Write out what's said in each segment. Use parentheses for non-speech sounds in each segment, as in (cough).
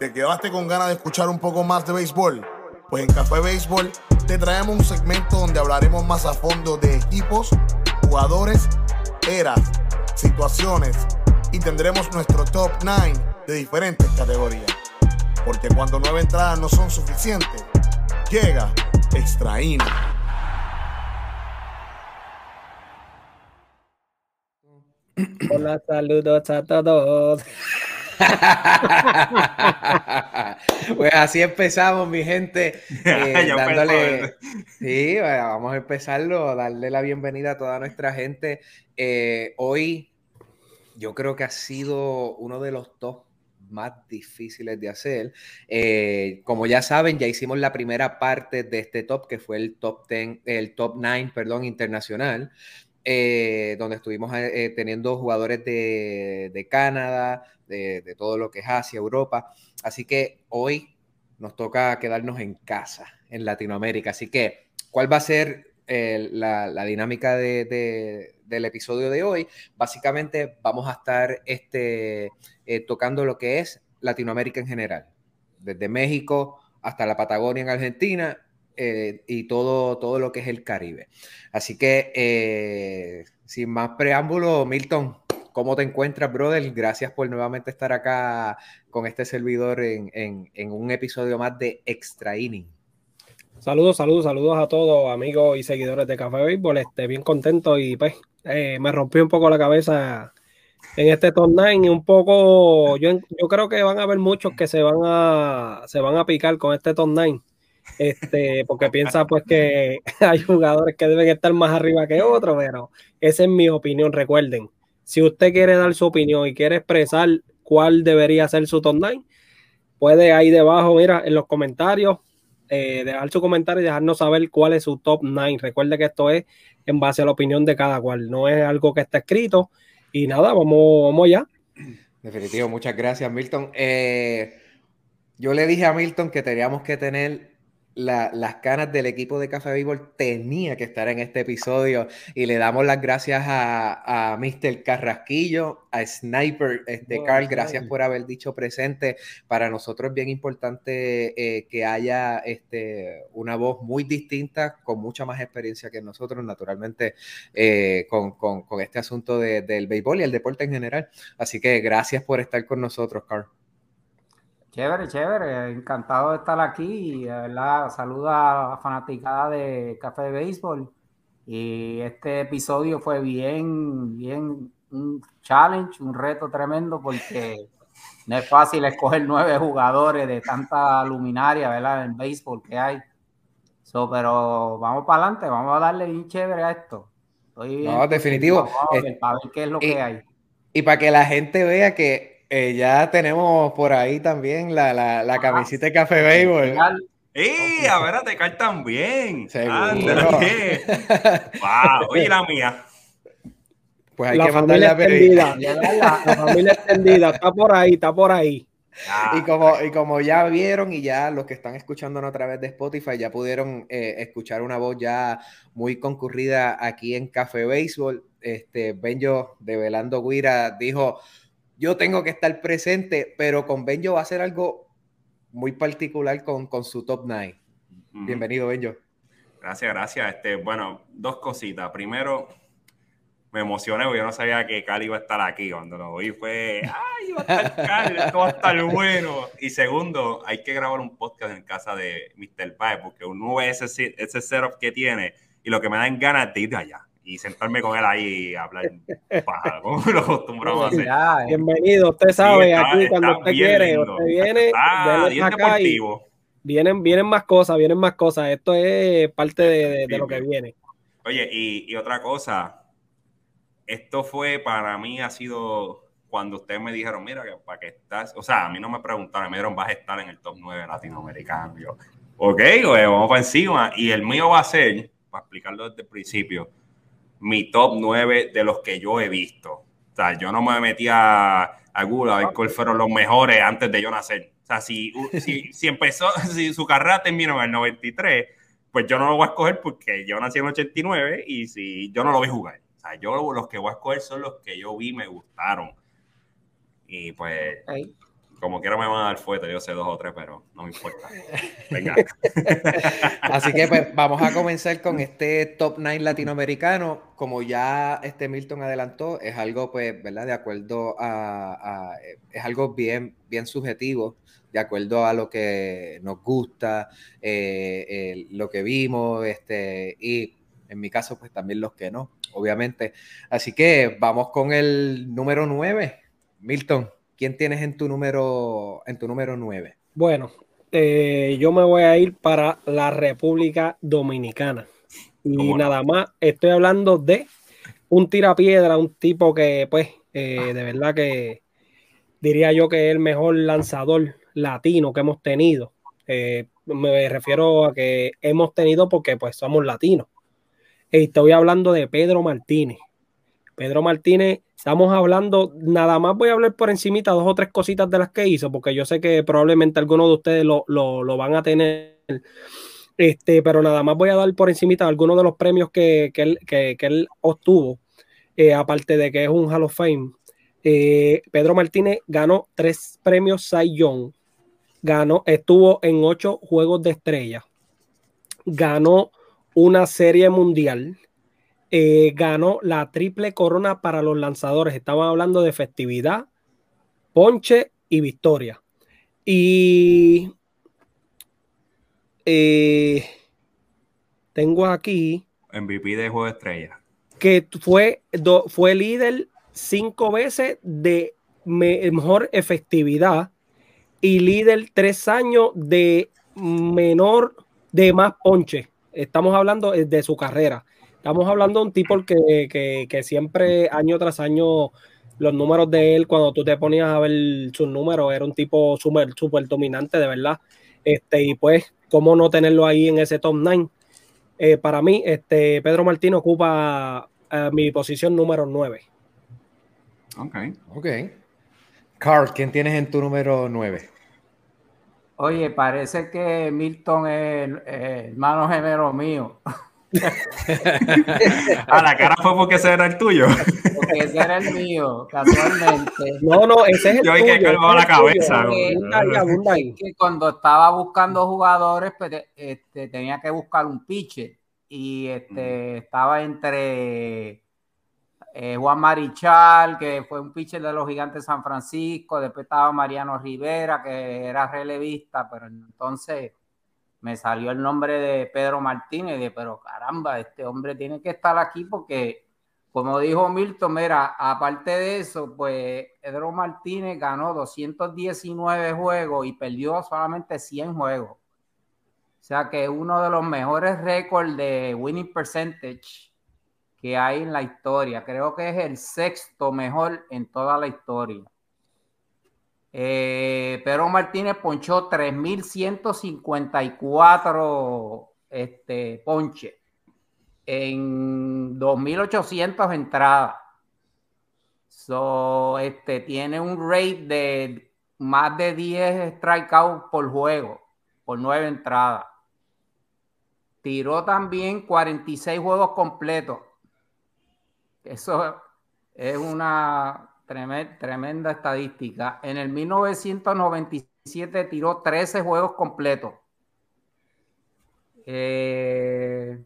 ¿Te quedaste con ganas de escuchar un poco más de béisbol? Pues en Café Béisbol te traemos un segmento donde hablaremos más a fondo de equipos, jugadores, eras, situaciones y tendremos nuestro top 9 de diferentes categorías. Porque cuando nueve entradas no son suficientes, llega Extra Hola, saludos a todos. (laughs) pues así empezamos, mi gente. (laughs) Eh, sí, vamos a empezarlo, darle la bienvenida a toda nuestra gente. Eh, hoy yo creo que ha sido uno de los top más difíciles de hacer. Eh, como ya saben, ya hicimos la primera parte de este top, que fue el top 10, el top 9, perdón, internacional. Eh, donde estuvimos eh, teniendo jugadores de, Canadá, de, todo lo que es Asia, Europa. Así que hoy nos toca quedarnos en casa, en Latinoamérica. Así que, ¿cuál va a ser la, dinámica del episodio de hoy? Básicamente vamos a estar este, eh, tocando lo que es Latinoamérica en general, desde México hasta la Patagonia en Argentina eh, y todo, todo lo que es el Caribe. Así que, eh, sin más preámbulo, Milton, ¿cómo te encuentras, brother? Gracias por nuevamente estar acá con este servidor en, un episodio más de Extra Inning. Saludos, saludos, saludos a todos, amigos y seguidores de Café Béisbol. Este, bien contento y pues eh, me rompió un poco la cabeza en este torneo y un poco, yo, yo creo que van a haber muchos que se van a, se van a picar con este torneo este, porque piensa pues que (laughs) hay jugadores que deben estar más arriba que otros, pero esa es mi opinión, recuerden, si usted quiere dar su opinión y quiere expresar cuál debería ser su top 9, puede ahí debajo, mira, en los comentarios, eh, dejar su comentario y dejarnos saber cuál es su top 9. Recuerde que esto es en base a la opinión de cada cual, no es algo que está escrito. Y nada, vamos, vamos ya. Definitivo, muchas gracias, Milton. Eh, yo le dije a Milton que teníamos que tener las canas del equipo de Café Béisbol tenía que estar en este episodio y le damos las gracias a, a Mr. Carrasquillo, a Sniper, este Carl, gracias por haber dicho presente. Para nosotros es bien importante eh, que haya este, una voz muy distinta, con mucha más experiencia que nosotros, naturalmente, eh, con, con, con, este asunto de, del béisbol y el deporte en general. Así que gracias por estar con nosotros, Carl. Chévere, chévere, encantado de estar aquí y verdad saluda a la fanaticada de Café de Béisbol. Y este episodio fue bien, bien un challenge, un reto tremendo porque no es fácil escoger nueve jugadores de tanta luminaria, ¿verdad? En béisbol que hay. So, pero vamos para adelante, vamos a darle bien chévere a esto. no, definitivo. para ver qué es lo que hay. Y para que la gente vea que eh, ya tenemos por ahí también la, la, la camiseta de Café Béisbol. ¡Ey! A ver, te cae también. wow, (laughs) oye, la mía. Pues hay la que mandarle a pedir. La, la, familia extendida, está por ahí, está por ahí. y, como, y como ya vieron y ya los que están escuchándonos a través de Spotify ya pudieron eh, escuchar una voz ya muy concurrida aquí en Café Béisbol, este Benjo de Velando Guira dijo, yo tengo que estar presente, pero con Benjo va a ser algo muy particular con, con su top 9. Bienvenido, Benjo. Gracias, gracias. Este, bueno, dos cositas. Primero, me emocioné porque yo no sabía que Cali iba a estar aquí. Cuando lo oí fue, ¡ay, va a estar (laughs) Cali! Esto va a estar bueno. Y segundo, hay que grabar un podcast en casa de Mr. Pae porque uno ve ese, ese setup que tiene y lo que me da en ganas de ir de allá y sentarme con él ahí y hablar paja, como lo acostumbramos a hacer. bienvenido, usted sabe, aquí cuando usted quiere, usted viene, acá y vienen, vienen más cosas, vienen más cosas. Esto es parte de, de, lo que viene. Oye, y, y, otra cosa, esto fue para mí ha sido cuando ustedes me dijeron, mira, que para que estás, o sea, a mí no me preguntaron, me dijeron, vas a estar en el top 9 latinoamericano. Yo, ok, vamos para encima. Y el mío va a ser, para explicarlo desde el principio, mi top 9 de los que yo he visto. O sea, yo no me metía a Google a ver cuáles fueron los mejores antes de yo nacer. O sea, si, (laughs) si, empezó, (laughs) si su carrera terminó en el 93, pues yo no lo voy a escoger porque yo nací en el 89 y si yo no lo vi jugar. O sea, yo los que voy a escoger son los que yo vi me gustaron. Y pues como quiera me van a dar fuerte, yo sé dos o tres, pero no me importa. (laughs) Venga. (laughs) Así que pues vamos a comenzar con este top 9 latinoamericano. Como ya este Milton adelantó, es algo pues, ¿verdad? De acuerdo a, es algo bien, bien subjetivo, de acuerdo a lo que nos gusta, eh, lo que vimos, este, y en mi caso pues también los que no, obviamente. Así que vamos con el número 9, Milton. ¿Quién tienes en tu número, en tu número 9? Bueno, eh, yo me voy a ir para la República Dominicana. Y nada más, estoy hablando de un tirapiedra, un tipo que, pues, eh, de verdad que diría yo que es el mejor lanzador latino que hemos tenido. Eh, me refiero a que hemos tenido porque, pues, somos latinos. Y estoy hablando de Pedro Martínez. Pedro Martínez, estamos hablando, nada más voy a hablar por encimita dos o tres cositas de las que hizo, porque yo sé que probablemente algunos de ustedes lo, van a tener. Este, pero nada más voy a dar por encimita algunos de los premios que, él, obtuvo, eh, aparte de que es un Hall of Fame. Eh, Pedro Martínez ganó tres premios Cy Young, ganó, estuvo en ocho juegos de estrella, ganó una serie mundial, eh, ganó la triple corona para los lanzadores. Estamos hablando de festividad, ponche y victoria. Y eh, tengo aquí. MVP de Juego de Estrella. Que fue, fue líder cinco veces de mejor efectividad y líder tres años de menor, de más ponche. Estamos hablando de su carrera. Estamos hablando de un tipo que, que, siempre, año tras año, los números de él, cuando tú te ponías a ver sus números, era un tipo súper super dominante, de verdad. Este, y pues, ¿cómo no tenerlo ahí en ese top 9? Eh, para mí, este, Pedro Martín ocupa eh, mi posición número 9. Ok. Ok. Carl, ¿quién tienes en tu número 9? Oye, parece que Milton es hermano gemelo mío. (laughs) (laughs) a la cara fue porque ese era el tuyo. Porque ese era el mío, casualmente. No, no, ese es el Yo tuyo. Yo hay que la cabeza. Que cuando estaba buscando jugadores, pues, este, tenía que buscar un pitcher. Y este, estaba entre eh, Juan Marichal, que fue un pitcher de los Gigantes de San Francisco. Después estaba Mariano Rivera, que era relevista, pero entonces me salió el nombre de Pedro Martínez, de, pero caramba, este hombre tiene que estar aquí porque, como dijo Milton, mira, aparte de eso, pues Pedro Martínez ganó 219 juegos y perdió solamente 100 juegos. O sea que uno de los mejores récords de winning percentage que hay en la historia. Creo que es el sexto mejor en toda la historia. Eh, Pedro Martínez ponchó 3.154 este, ponches en 2.800 entradas. So, este, tiene un rate de más de 10 strikeouts por juego, por 9 entradas. Tiró también 46 juegos completos. Eso es una Tremenda, estadística. En el 1997 tiró 13 juegos completos. Eh,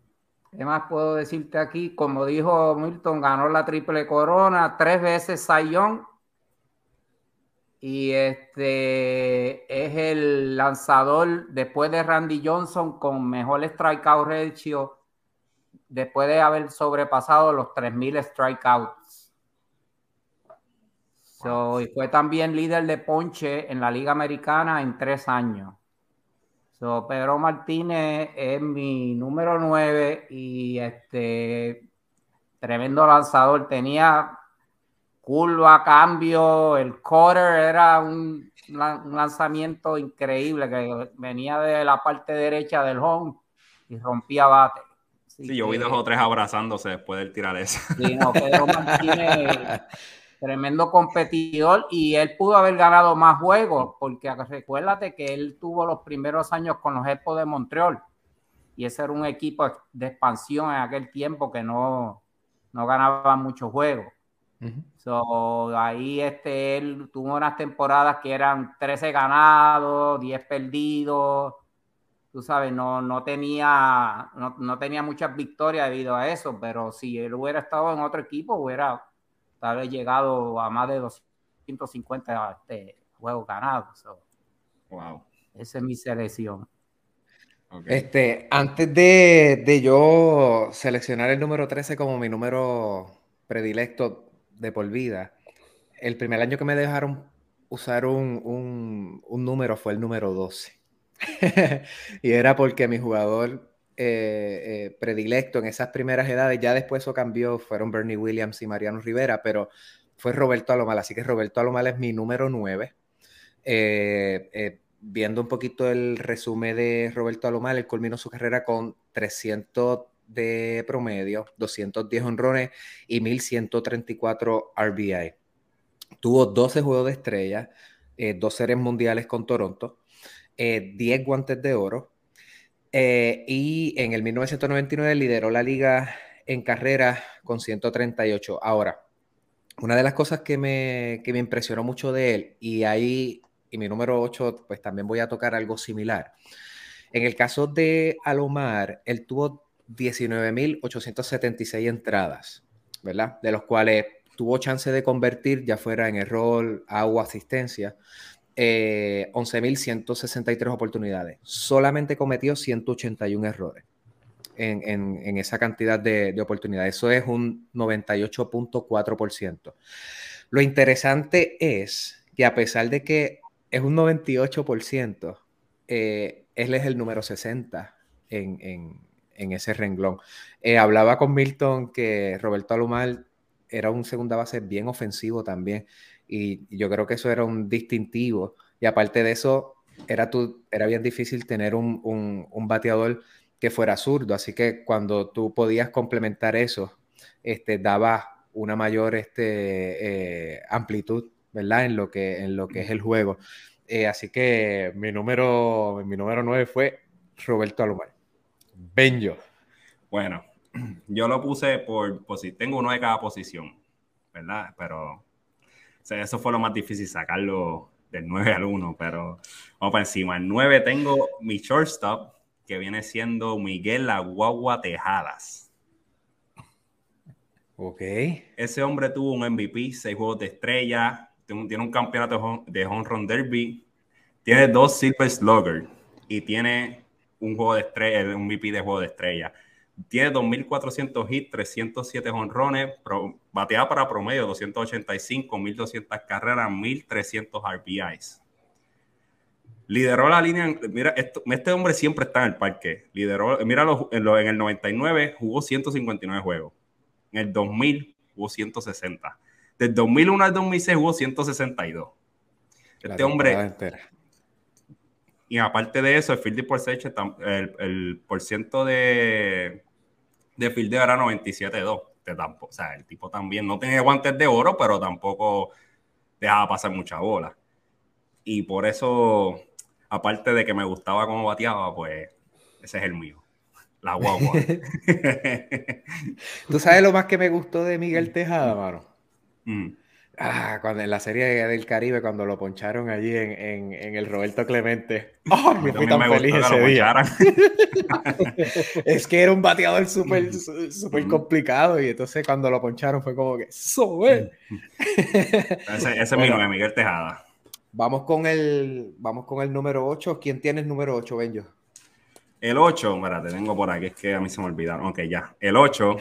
¿Qué más puedo decirte aquí? Como dijo Milton, ganó la triple corona, tres veces Sayón. Y este es el lanzador después de Randy Johnson con mejor strikeout ratio después de haber sobrepasado los 3000 strikeouts y fue también líder de ponche en la Liga Americana en tres años. So, Pedro Martínez es mi número nueve y este tremendo lanzador. Tenía curva, cambio, el quarter era un, lanzamiento increíble que venía de la parte derecha del home y rompía bate. sí, yo vi dos o tres abrazándose después del tirar ese. Sí, no, Pedro (laughs) Martínez tremendo competidor y él pudo haber ganado más juegos, porque recuérdate que él tuvo los primeros años con los Expos de Montreal y ese era un equipo de expansión en aquel tiempo que no, no ganaba muchos juegos. so, ahí este, él tuvo unas temporadas que eran 13 ganados, 10 perdidos. Tú sabes, no, no, tenía, no, tenía muchas victorias debido a eso, pero si él hubiera estado en otro equipo, hubiera tal vez llegado a más de 250 este, juegos ganados. wow. Esa es mi selección. Este, antes de, de, yo seleccionar el número 13 como mi número predilecto de por vida, el primer año que me dejaron usar un, un, un número fue el número 12. (laughs) y era porque mi jugador eh, eh, predilecto en esas primeras edades, ya después eso cambió, fueron Bernie Williams y Mariano Rivera, pero fue Roberto Alomal, así que Roberto Alomal es mi número 9. Eh, viendo un poquito el resumen de Roberto Alomal, él culminó su carrera con 300 de promedio, 210 honrones y 1134 RBI. Tuvo 12 juegos de estrella, dos series mundiales con Toronto, 10 eh, guantes de oro. Eh, y en el 1999 lideró la liga en carrera con 138. Ahora, una de las cosas que me, que me impresionó mucho de él, y ahí y mi número 8, pues también voy a tocar algo similar. En el caso de Alomar, él tuvo 19.876 entradas, ¿verdad? De los cuales tuvo chance de convertir, ya fuera en error, agua, asistencia, 11.163 eh, oportunidades. Solamente cometió 181 errores en, esa cantidad de, de, oportunidades. Eso es un 98.4%. Lo interesante es que a pesar de que es un 98%. Eh, él es el número 60 en, ese renglón. Eh, hablaba con Milton que Roberto Alumar era un segunda base bien ofensivo también. Y, yo creo que eso era un distintivo. Y aparte de eso, era, era bien difícil tener un, bateador que fuera zurdo. Así que cuando tú podías complementar eso, este, daba una mayor este, eh, amplitud ¿verdad? En lo que, en lo que es el juego. Eh, así que mi número, mi número 9 fue Roberto Alomar. Benjo. Bueno, (clears throat) yo lo puse por, si tengo uno de cada posición, ¿verdad? Pero eso fue lo más difícil, sacarlo del 9 al 1, pero vamos para encima. El 9 tengo mi shortstop, que viene siendo Miguel Aguagua Tejadas. Ok. Ese hombre tuvo un MVP, seis juegos de estrella, tiene un campeonato de Home Run Derby, tiene dos Silver Slugger y tiene un juego de estrella, un VP de juego de estrella. Tiene 2.400 hits, 307 honrones, bateada para promedio 285, 1.200 carreras, 1.300 RBIs. Lideró la línea, mira, este hombre siempre está en el parque. Lideró, mira, en, en el 99 jugó 159 juegos. En el 2000 jugó 160 del 2001 al 2006 hubo 162. Este hombre. Y aparte de eso, el field el, el por ciento de, de fildeo era 97-2. O sea, el tipo también no tenía guantes de oro, pero tampoco dejaba pasar mucha bola. Y por eso, aparte de que me gustaba cómo bateaba, pues ese es el mío. La guagua. (laughs) ¿Tú sabes lo más que me gustó de Miguel Tejada, mano? Mm. Ah, cuando en la serie del Caribe, cuando lo poncharon allí en, el Roberto Clemente. (laughs) ¡Oh, me fui tan feliz ese día! (laughs) es que era un bateador súper super complicado y entonces cuando lo poncharon fue como que ¡So, (laughs) Ese, ese es mi nombre, Miguel Tejada. Vamos con el, vamos con el número 8. ¿Quién tiene el número 8, Benjo? El 8, te tengo por aquí, es que a mí se me olvidaron. Ok, ya. El 8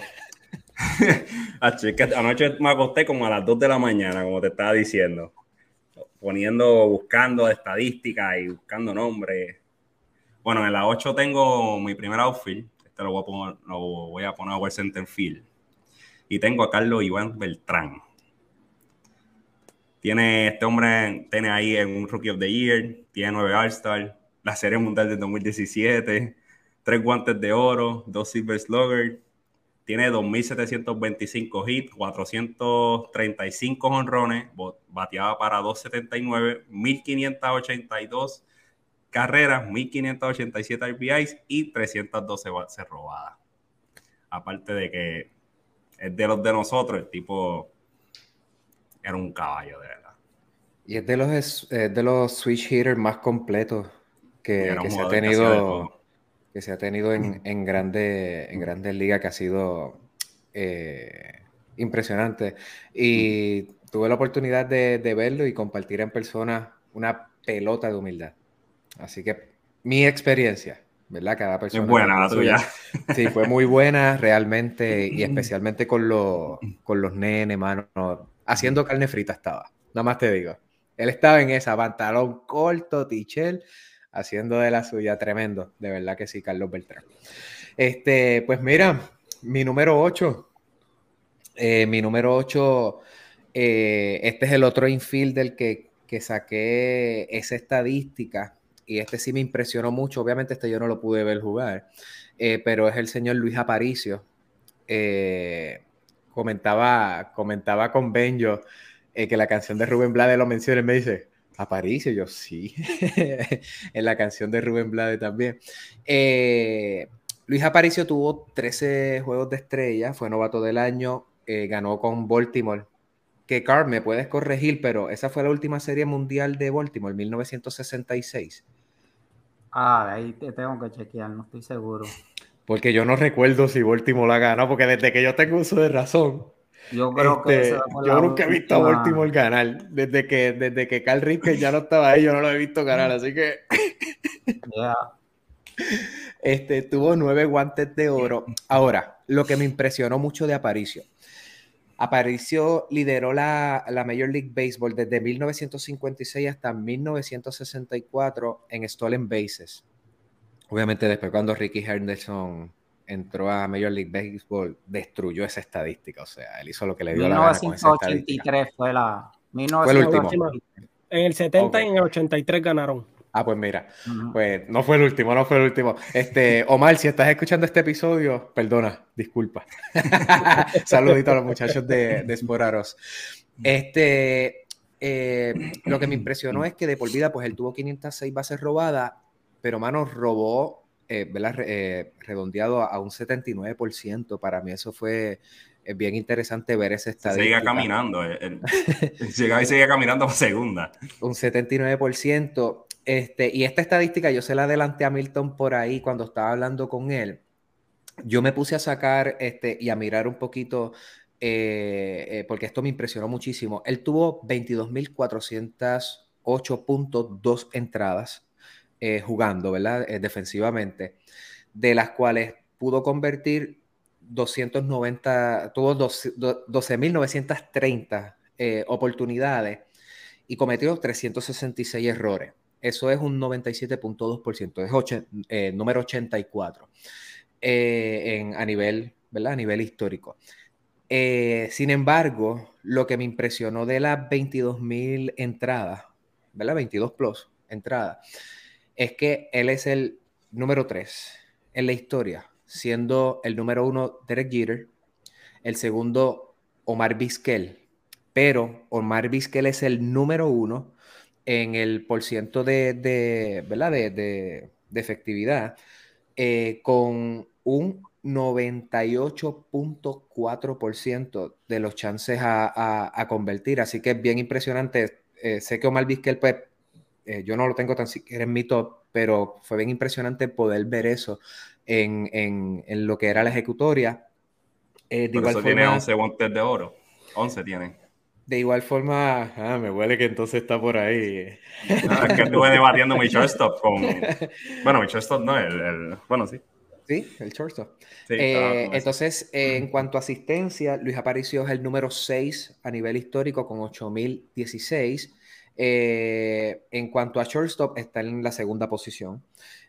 anoche me acosté como a las 2 de la mañana, como te estaba diciendo, poniendo, buscando estadísticas y buscando nombres. Bueno, en la 8 tengo mi primer outfield, este lo voy a poner, lo voy a poner a center field. Y tengo a Carlos Iván Beltrán. Tiene este hombre, tiene ahí en un Rookie of the Year, tiene nueve All-Star, la Serie Mundial de 2017, tres guantes de oro, dos Silver Slugger, tiene 2.725 hits, 435 honrones, bateaba para 279, 1.582 carreras, 1.587 RBIs y 312 bases robadas. Aparte de que es de los de nosotros, el tipo era un caballo, de verdad. Y es de los, de los switch hitters más completos que, se ha tenido, que se ha tenido en, en, grande, en grandes ligas, que ha sido eh, impresionante. Y tuve la oportunidad de, de, verlo y compartir en persona una pelota de humildad. Así que mi experiencia, ¿verdad? Cada persona. Es buena la tuya. Sí, fue muy buena realmente y especialmente con, los, con los nenes, mano. Haciendo carne frita estaba, nada más te digo. Él estaba en esa, pantalón corto, tichel, haciendo de la suya tremendo. De verdad que sí, Carlos Beltrán. Este, pues mira, mi número 8. Eh, mi número 8, eh, este es el otro infield del que, que saqué esa estadística y este sí me impresionó mucho. Obviamente, este yo no lo pude ver jugar, eh, pero es el señor Luis Aparicio. comentaba, comentaba con Benjo que la canción de Rubén Blades lo menciona y me dice: Aparicio, yo sí, (laughs) en la canción de Rubén Blades también. Luis Aparicio tuvo 13 juegos de estrella, fue novato del año, eh, ganó con Baltimore. Que Carl, me puedes corregir, pero esa fue la última serie mundial de Baltimore, 1966. Ah, de ahí te tengo que chequear, no estoy seguro. Porque yo no recuerdo si Baltimore la ganó, porque desde que yo tengo uso de razón. Yo creo que este, yo nunca he visto a Baltimore ganar. Desde que, desde que Carl Ripken ya no estaba ahí, yo no lo he visto ganar, así que. Este, tuvo nueve guantes de oro. Ahora, lo que me impresionó mucho de Aparicio. Aparicio lideró la, la Major League Baseball desde 1956 hasta 1964 en stolen bases. Obviamente después cuando Ricky Henderson entró a Major League Baseball, destruyó esa estadística. O sea, él hizo lo que le dio la gana con esa fue la... fue el último. En el 70 y en el 83 ganaron. Ah, pues mira, pues no fue el último, no fue el último. Este, Omar, si estás escuchando este episodio, perdona, disculpa. (laughs) Saludito a los muchachos de, de Esporaros. Este, eh, lo que me impresionó es que de por vida, pues él tuvo 506 bases robadas, pero mano, robó, eh. Eh, redondeado a un 79%. Para mí eso fue bien interesante ver ese estadio. Sigue caminando, (laughs) llega y sigue caminando por segunda. Un 79%. Este, y esta estadística yo se la adelanté a Milton por ahí cuando estaba hablando con él. Yo me puse a sacar este, y a mirar un poquito, eh, eh, porque esto me impresionó muchísimo. Él tuvo 22.408.2 entradas eh, jugando, ¿verdad? defensivamente, de las cuales pudo convertir 290, tuvo 12.930 oportunidades y cometió 366 errores. Eso es un 97.2%, es eh, número 84 eh, en, a, nivel, ¿verdad? a nivel histórico. Eh, sin embargo, lo que me impresionó de las 22.000 entradas, ¿verdad? 22 plus entradas, es que él es el número 3 en la historia, siendo el número 1 Derek Jeter, el segundo Omar Vizquel, pero Omar Vizquel es el número 1 en el porciento de, de, ¿verdad? de, de, efectividad eh, con un 98.4% de los chances a, a, convertir. Así que es bien impresionante. Eh, sé que Omar Vizquel, pues, eh, yo no lo tengo tan siquiera en mi top, pero fue bien impresionante poder ver eso en, en, en lo que era la ejecutoria. Eh, de igual eso tiene 11 guantes de oro. 11 tiene. De igual forma, ah, me huele que entonces está por ahí. No, es que estuve debatiendo mi shortstop con. (laughs) Bueno, mi shortstop no, el, el... bueno, sí. Sí, el shortstop. Sí, eh, entonces, eh, en cuanto a asistencia, Luis Aparicio es el número 6 a nivel histórico con 8016. Eh, en cuanto a shortstop, está en la segunda posición.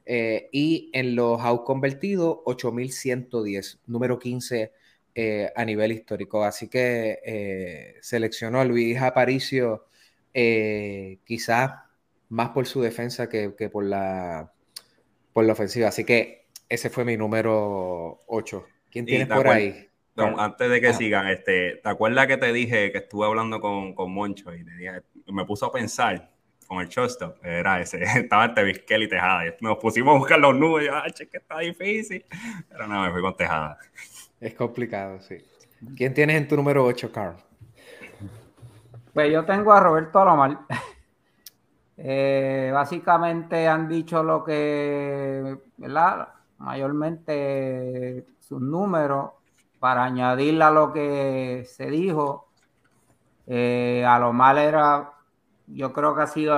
Eh, y en los out convertidos, 8110, número 15 eh, a nivel histórico. Así que seleccionó a Luis Aparicio quizás más por su defensa que, por, la, por la ofensiva. Así que ese fue mi número 8. ¿Quién tienes por ahí? Antes de que sigan, este, ¿te acuerdas que te dije que estuve hablando con, con Moncho y me puso a pensar con el shortstop? Era ese, (laughs) estaba entre Vizquel y Tejada. Y nos pusimos a buscar los números y yo, ah, che, que está difícil. Pero no, me fui con Tejada. Es complicado, sí. ¿Quién tienes en tu número 8, Carl? Pues yo tengo a Roberto Alomar. (laughs) Eh, básicamente han dicho lo que, ¿verdad? Mayormente sus números, para añadirle a lo que se dijo, eh, Alomar era, yo creo que ha sido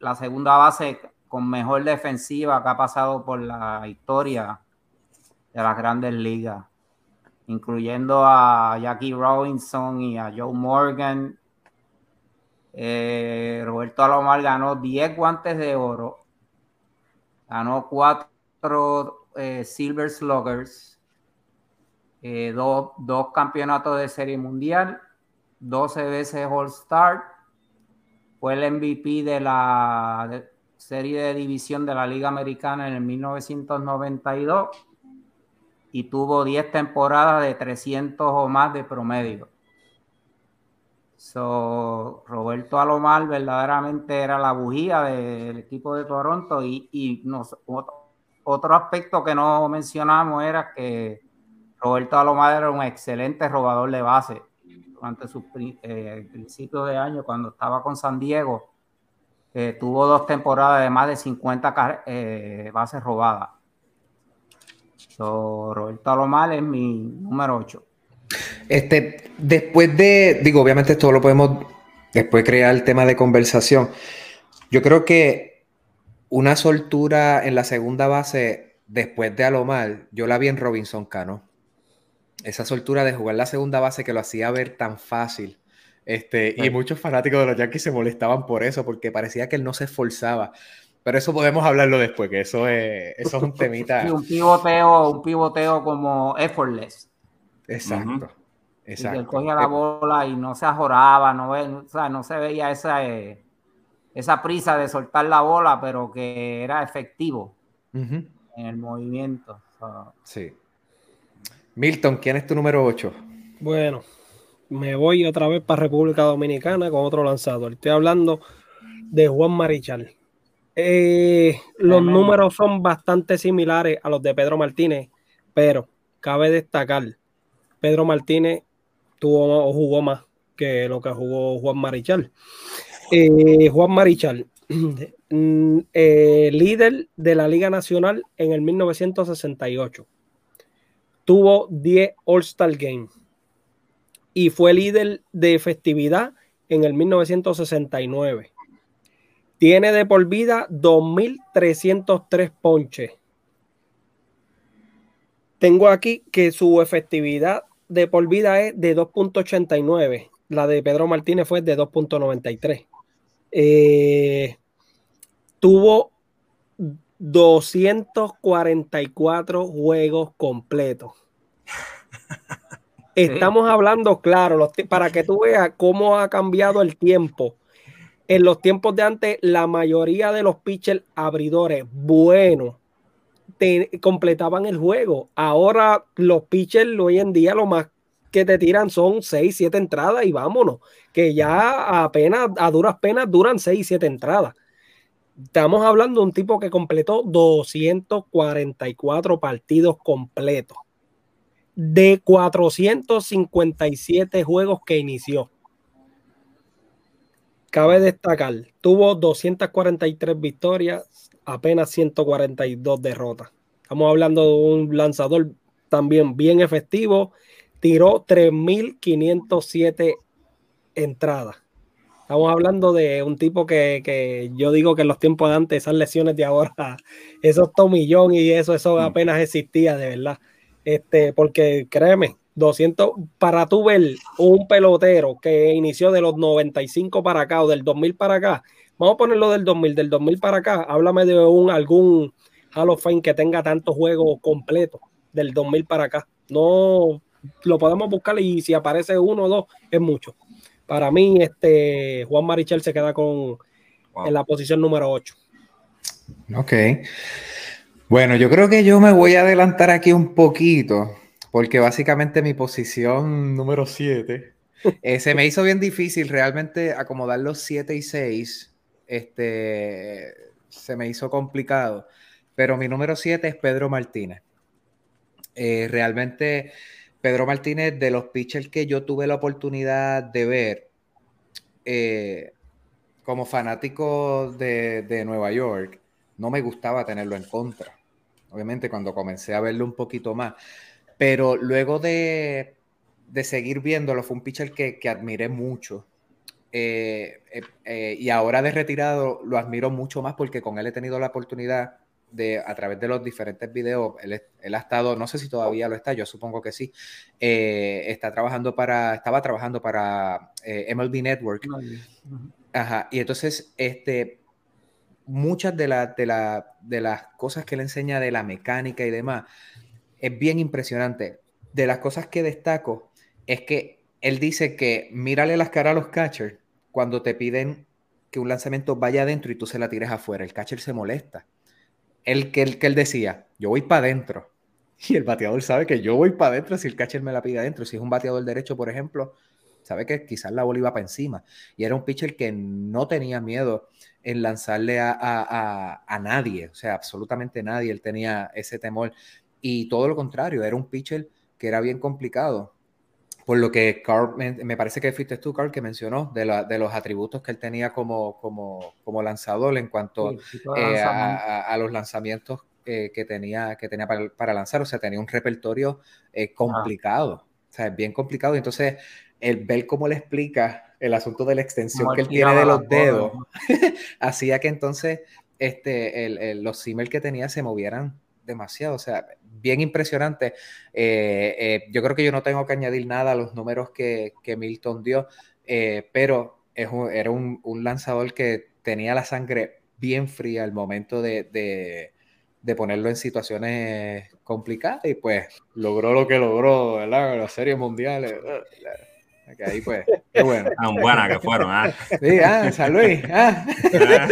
la segunda base con mejor defensiva que ha pasado por la historia de las grandes ligas, incluyendo a Jackie Robinson y a Joe Morgan. Eh, Roberto Alomar ganó 10 guantes de oro, ganó 4 eh, Silver Sluggers, eh, dos, campeonatos de serie mundial, 12 veces All Star, fue el MVP de la serie de división de la Liga Americana en el 1992 y tuvo 10 temporadas de 300 o más de promedio. So, Roberto Alomar verdaderamente era la bujía del equipo de Toronto y, otro aspecto que no mencionamos era que Roberto Alomar era un excelente robador de base durante sus eh, principios de año cuando estaba con San Diego. tuvo dos temporadas de más de 50 eh, bases robadas. Roberto Alomar es mi número 8. Este, después de, digo, obviamente esto lo podemos después crear el tema de conversación. Yo creo que una soltura en la segunda base después de Alomar, yo la vi en Robinson Cano. Esa soltura de jugar la segunda base que lo hacía ver tan fácil. Este, Y muchos fanáticos de los Yankees se molestaban por eso, porque parecía que él no se esforzaba. Pero eso podemos hablarlo después, que eso es, eso es un (laughs) temita. un pivoteo, un pivoteo como effortless. Exacto. exacto. Y él cogía la bola y no se ajoraba, no, o sea, no se veía esa, eh, esa prisa de soltar la bola, pero que era efectivo en el movimiento. Sí. Milton, ¿quién es tu número 8? Bueno, me voy otra vez para República Dominicana con otro lanzador. Estoy hablando de Juan Marichal. Eh, los números son bastante similares a los de Pedro Martínez, pero cabe destacar Pedro Martínez tuvo o jugó más que lo que jugó Juan Marichal. Eh, Juan Marichal, (clears throat) eh, líder de la Liga Nacional en el 1968. Tuvo 10 All-Star Games y fue líder de festividad en el 1969. Tiene de por vida 2.303 ponches. Tengo aquí que su efectividad de por vida es de 2.89. La de Pedro Martínez fue de 2.93. Eh, tuvo 244 juegos completos. (laughs) Estamos hablando, claro, para que tú veas cómo ha cambiado el tiempo. En los tiempos de antes, la mayoría de los pitchers abridores buenos completaban el juego. Ahora los pitchers hoy en día lo más que te tiran son 6, 7 entradas y vámonos, que ya apenas, a duras penas duran 6, 7 entradas. Estamos hablando de un tipo que completó 244 partidos completos de 457 juegos que inició. Cabe destacar, tuvo 243 victorias, apenas 142 derrotas. Estamos hablando de un lanzador también bien efectivo. Tiró 3.507 entradas. Estamos hablando de un tipo que, yo digo que en los tiempos de antes, esas lesiones de ahora, (laughs) esos tomillón y eso, eso mm. apenas existía, de verdad. Este, porque créeme, 200, para tú ver un pelotero que inició de los 95 para acá o del 2000 para acá, Vamos a ponerlo del 2000, del 2000 para acá. Háblame de un algún Hall of Fame que tenga tantos juegos completos del 2000 para acá. No lo podemos buscar y si aparece uno o dos es mucho. Para mí, este Juan Marichel se queda con en la posición número 8. Ok. Bueno, yo creo que yo me voy a adelantar aquí un poquito, porque básicamente mi posición número 7 eh, se me hizo bien difícil realmente acomodar los 7 y 6 este, se me hizo complicado. Pero mi número 7 es Pedro Martínez. Eh, realmente, Pedro Martínez, de los pitchers que yo tuve la oportunidad de ver, eh, como fanático de, de, Nueva York, no me gustaba tenerlo en contra. Obviamente cuando comencé a verlo un poquito más. Pero luego de, de seguir viéndolo, fue un pitcher que, que admiré mucho. Eh, eh, y ahora de retirado lo admiro mucho más porque con él he tenido la oportunidad de, a través de los diferentes videos, él, él ha estado, no sé si todavía lo está, yo supongo que sí, está trabajando para, estaba trabajando para MLB Network. Ajá, y entonces, este, muchas de, de, de las cosas que él enseña de la mecánica y demás, es bien impresionante. De las cosas que destaco es que él dice que mírale las caras a los catchers cuando te piden que un lanzamiento vaya adentro y tú se la tires afuera. El catcher se molesta. El que, el, que él decía, yo voy para adentro. (laughs) Y el bateador sabe que yo voy para adentro si el catcher me la pide adentro. Si es un bateador derecho, por ejemplo, sabe que quizás la bola iba para encima. Y era un pitcher que no tenía miedo en lanzarle a, a, a, nadie, o sea, absolutamente nadie. Él tenía ese temor. Y todo lo contrario, era un pitcher que era bien complicado por lo que Carl, me, parece que fuiste tú, Carl, que mencionó de, los atributos que él tenía como, como, lanzador en cuanto eh, a, los lanzamientos eh, que tenía, que tenía para, lanzar. O sea, tenía un repertorio eh, complicado, o sea, es bien complicado. Y entonces, el ver cómo le explica el asunto de la extensión que él tiene de los dedos, (laughs) hacía que entonces este, los simmers que tenía se movieran demasiado. O sea, bien impresionante. Eh, eh, yo creo que yo no tengo que añadir nada a los números que, Milton dio, eh, pero es era un, lanzador que tenía la sangre bien fría al momento de, ponerlo en situaciones complicadas y pues logró lo que logró, ¿verdad? Las series mundiales. Que ahí pues, qué bueno. Tan buenas que fueron, ¿ah? Sí, ah, San Luis, ah. ah.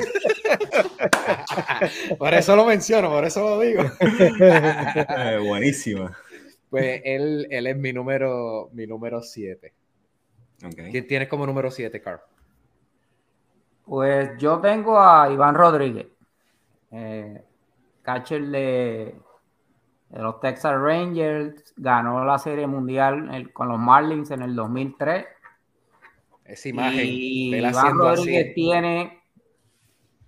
Por eso lo menciono, por eso lo digo. Eh, (laughs) buenísima. Pues él, él es mi número mi número 7. ¿Quién tienes como número 7, Carl? Pues yo tengo a Iván Rodríguez, eh, catcher de, los Texas Rangers, ganó la Serie Mundial con los Marlins en el 2003. Esa imagen. Y Iván Rodríguez tiene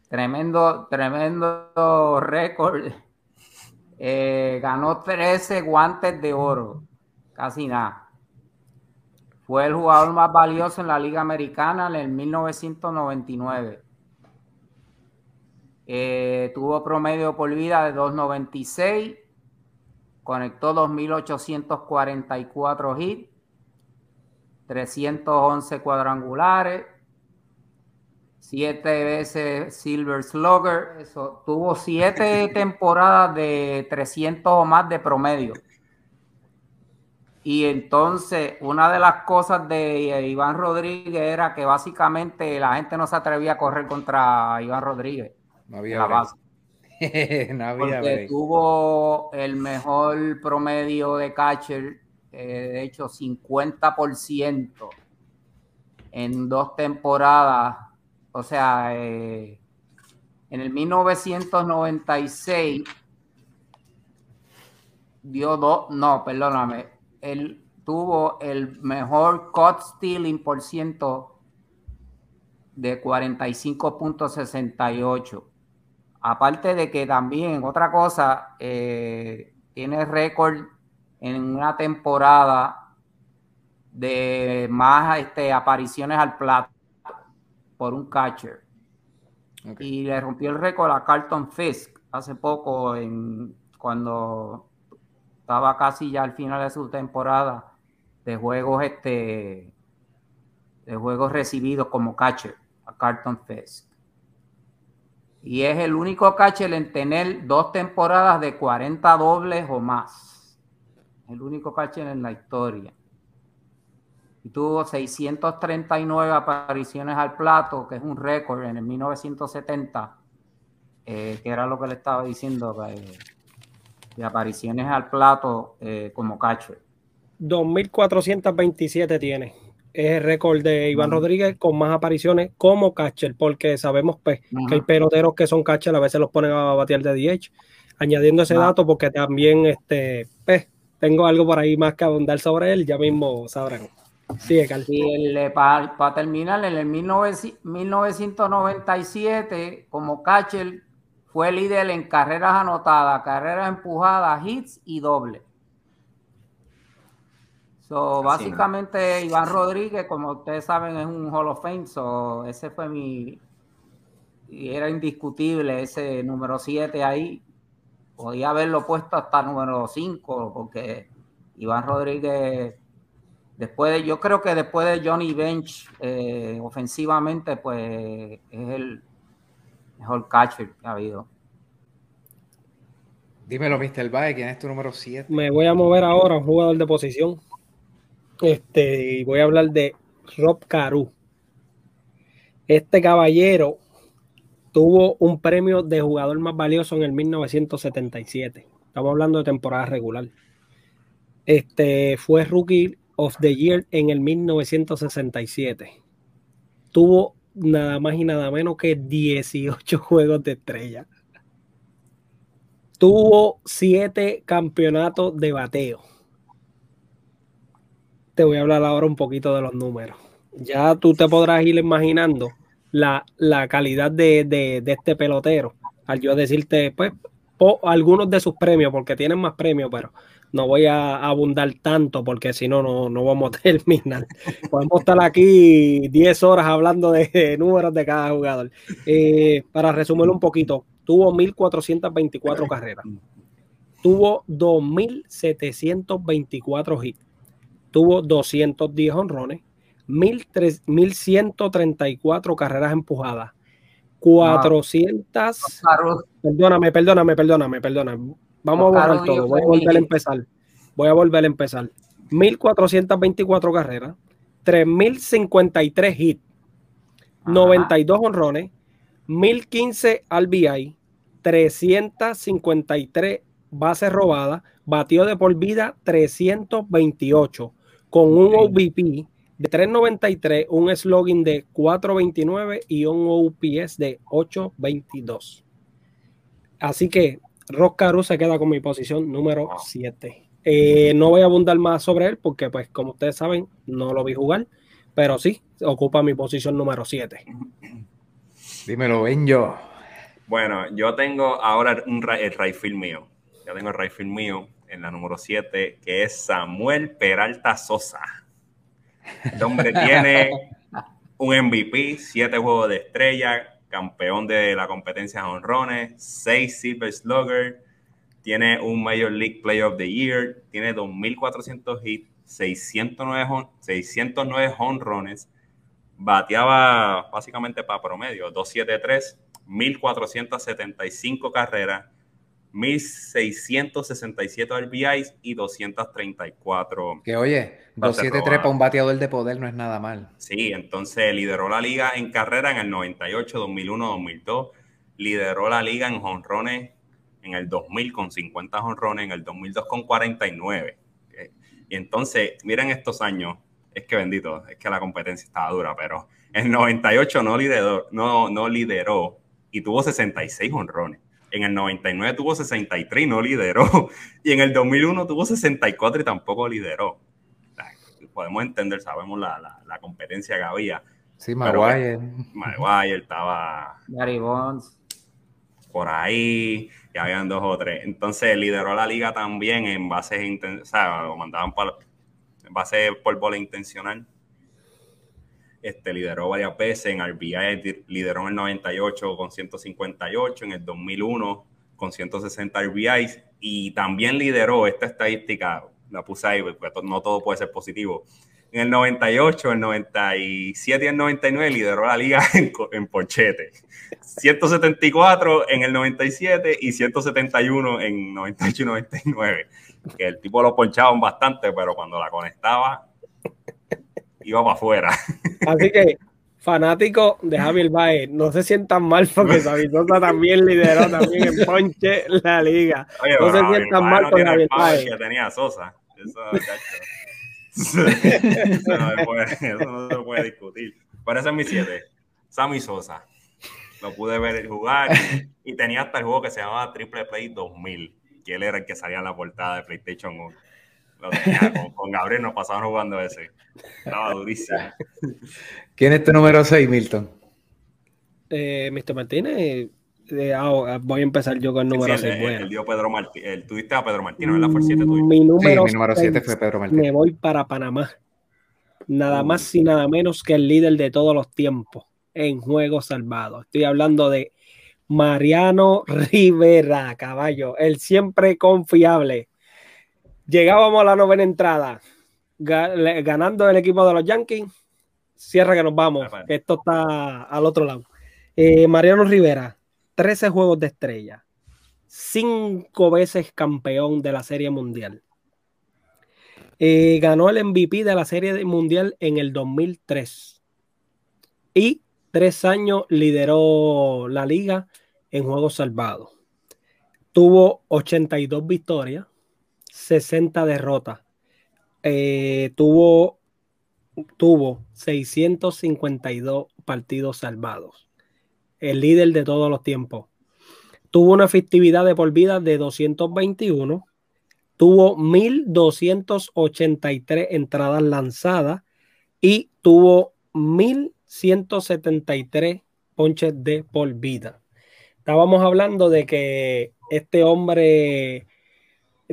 Tremendo, tremendo récord. (laughs) Eh, ganó 13 guantes de oro, casi nada. Fue el jugador más valioso en la Liga Americana en el 1999. Eh, tuvo promedio por vida de 2.96, conectó 2.844 hits, 311 cuadrangulares, siete veces Silver Slugger, eso, tuvo siete temporadas de 300 o más de promedio. Y entonces, una de las cosas de Iván Rodríguez era que básicamente la gente no se atrevía a correr contra Iván Rodríguez. No había la base. (laughs) no había porque tuvo el mejor promedio de catcher, eh, de hecho 50% en dos temporadas o sea, eh, en el 1996 dio dos, no, perdóname, él tuvo el mejor cut stealing por ciento de 45.68. Aparte de que también, otra cosa, eh, tiene récord en una temporada de más este, apariciones al plato por un catcher. Y le rompió el récord a Carlton Fisk hace poco, en, cuando estaba casi ya al final de su temporada de juegos, este, de juegos recibidos como catcher, a Carlton Fisk. Y es el único catcher en tener dos temporadas de 40 dobles o más. El único catcher en la historia tuvo 639 apariciones al plato, que es un récord en el 1970, eh, que era lo que le estaba diciendo eh, de apariciones al plato eh, como catcher. 2.427 tiene. Es el récord de Iván Rodríguez con más apariciones como catcher, porque sabemos pues, que hay peloteros que son catcher, a veces los ponen a batear de DH. Añadiendo ese dato, porque también este, pues, tengo algo por ahí más que abundar sobre él, ya mismo sabrán. Sí, y para terminar, en el 1997, como catcher, fue líder en carreras anotadas, carreras empujadas, hits y doble. So, básicamente, Iván Rodríguez, como ustedes saben, es un Hall of Fame. So, ese fue mi. Y era indiscutible ese número 7 ahí. Podía haberlo puesto hasta número 5, porque Iván Rodríguez, después de, yo creo que después de Johnny Bench, eh, ofensivamente, pues es el mejor catcher que ha habido. Dímelo, Mr. Bae, ¿quién es tu número 7? Me voy a mover ahora a un jugador de posición. Este, y voy a hablar de Rob Caru. Este caballero tuvo un premio de jugador más valioso en el 1977. Estamos hablando de temporada regular. Este fue Rookie of the Year en el 1967. Tuvo nada más y nada menos que 18 (laughs) juegos de estrella. Tuvo 7 campeonatos de bateo te voy a hablar ahora un poquito de los números. Ya tú te podrás ir imaginando la, calidad de, este pelotero. Al yo decirte, pues, algunos de sus premios, porque tienen más premios, pero no voy a abundar tanto porque si no, no vamos a (laughs) terminar. Podemos estar aquí 10 horas hablando de, (laughs) números de cada jugador. Eh, para resumirlo un poquito, tuvo 1.424 (laughs) carreras, tuvo 2.724 hits, tuvo 210 honrones, 1134 carreras empujadas, 400. Perdóname, perdóname, perdóname, perdóname. Vamos a borrar todo. Voy a volver a empezar. Voy a volver a empezar. 1424 carreras, 3053 hits, 92 honrones, 1015 RBI, 353 bases robadas, batió de por vida 328 con un OVP de 393, un slogan de 429 y un OPS de 822. Así que Ross se queda con mi posición número 7. Eh, no voy a abundar más sobre él porque, pues, como ustedes saben, no lo vi jugar, pero sí, ocupa mi posición número 7. Dímelo, ven yo. Bueno, yo tengo ahora un, el right mío. Ya tengo el right mío en la número 7, que es Samuel Peralta Sosa. El hombre (laughs) tiene un MVP, 7 juegos de estrella, campeón de la competencia de honrones, 6 Silver Slugger, tiene un Major League Player of the Year, tiene 2.400 hits, 609, 609 honrones, bateaba básicamente para promedio, 273, 1.475 carreras, 1667 RBIs y 234. Que oye, 273 para un bateador de poder no es nada mal. Sí, entonces lideró la liga en carrera en el 98, 2001, 2002. Lideró la liga en jonrones en el 2000 con 50 jonrones, en el 2002 con 49. Y entonces, miren estos años, es que bendito, es que la competencia estaba dura, pero en el 98 no lideró, no, no lideró y tuvo 66 honrones. En el 99 tuvo 63 y no lideró. (laughs) Y en el 2001 tuvo 64 y tampoco lideró. podemos entender, sabemos la, la, competencia que había. Sí, Maguire. Maguire estaba. Gary Bonds. Por ahí, y habían dos o tres. Entonces lideró la liga también en bases, o sea, lo mandaban para, en base por bola intencional. Este, lideró varias veces, en RBI lideró en el 98 con 158, en el 2001 con 160 RBIs y también lideró esta estadística, la puse ahí porque no todo puede ser positivo. En el 98, el 97 y el 99 lideró la liga (laughs) en, en ponchete. 174 en el 97 y 171 en 98 y 99. Que el tipo lo ponchaban bastante, pero cuando la conectaba iba para afuera. (laughs) Así que, fanático de Javier Baez, no se sientan mal porque (laughs) Javier Sosa también lideró también en ponche la liga. no se sientan mal no con Javier Baez. que tenía Sosa. Eso, (laughs) eso, no se puede, eso no se puede discutir. Por eso es mi 7. Sammy Sosa. Lo pude ver jugar y tenía hasta el juego que se llamaba Triple Play 2000, que él era el que salía en la portada de PlayStation 1. Con, Gabriel nos pasamos jugando ese. Estaba durísimo. (laughs) ¿Quién es tu número 6, Milton? Eh, Mr. Martínez. Eh, ah, voy a empezar yo con el número 6. El, el, dio Pedro Martínez. El tuviste a Pedro Martínez, ¿verdad? Fue el 7 tuyo. Mi número, sí, mi número 7 fue Pedro Martínez. Me voy para Panamá. Nada más y nada menos que el líder de todos los tiempos en juegos salvados. Estoy hablando de Mariano Rivera, caballo, el siempre confiable. Llegábamos a la novena entrada, ganando el equipo de los Yankees. Cierra que nos vamos. Esto está al otro lado. Eh, Mariano Rivera, 13 juegos de estrella, cinco veces campeón de la Serie Mundial. Eh, ganó el MVP de la Serie Mundial en el 2003 y tres años lideró la liga en juegos salvados. Tuvo 82 victorias, 60 derrotas. Eh, tuvo, tuvo 652 partidos salvados. El líder de todos los tiempos. Tuvo una efectividad de por vida de 221. Tuvo 1283 entradas lanzadas y tuvo 1173 ponches de por vida. Estábamos hablando de que este hombre,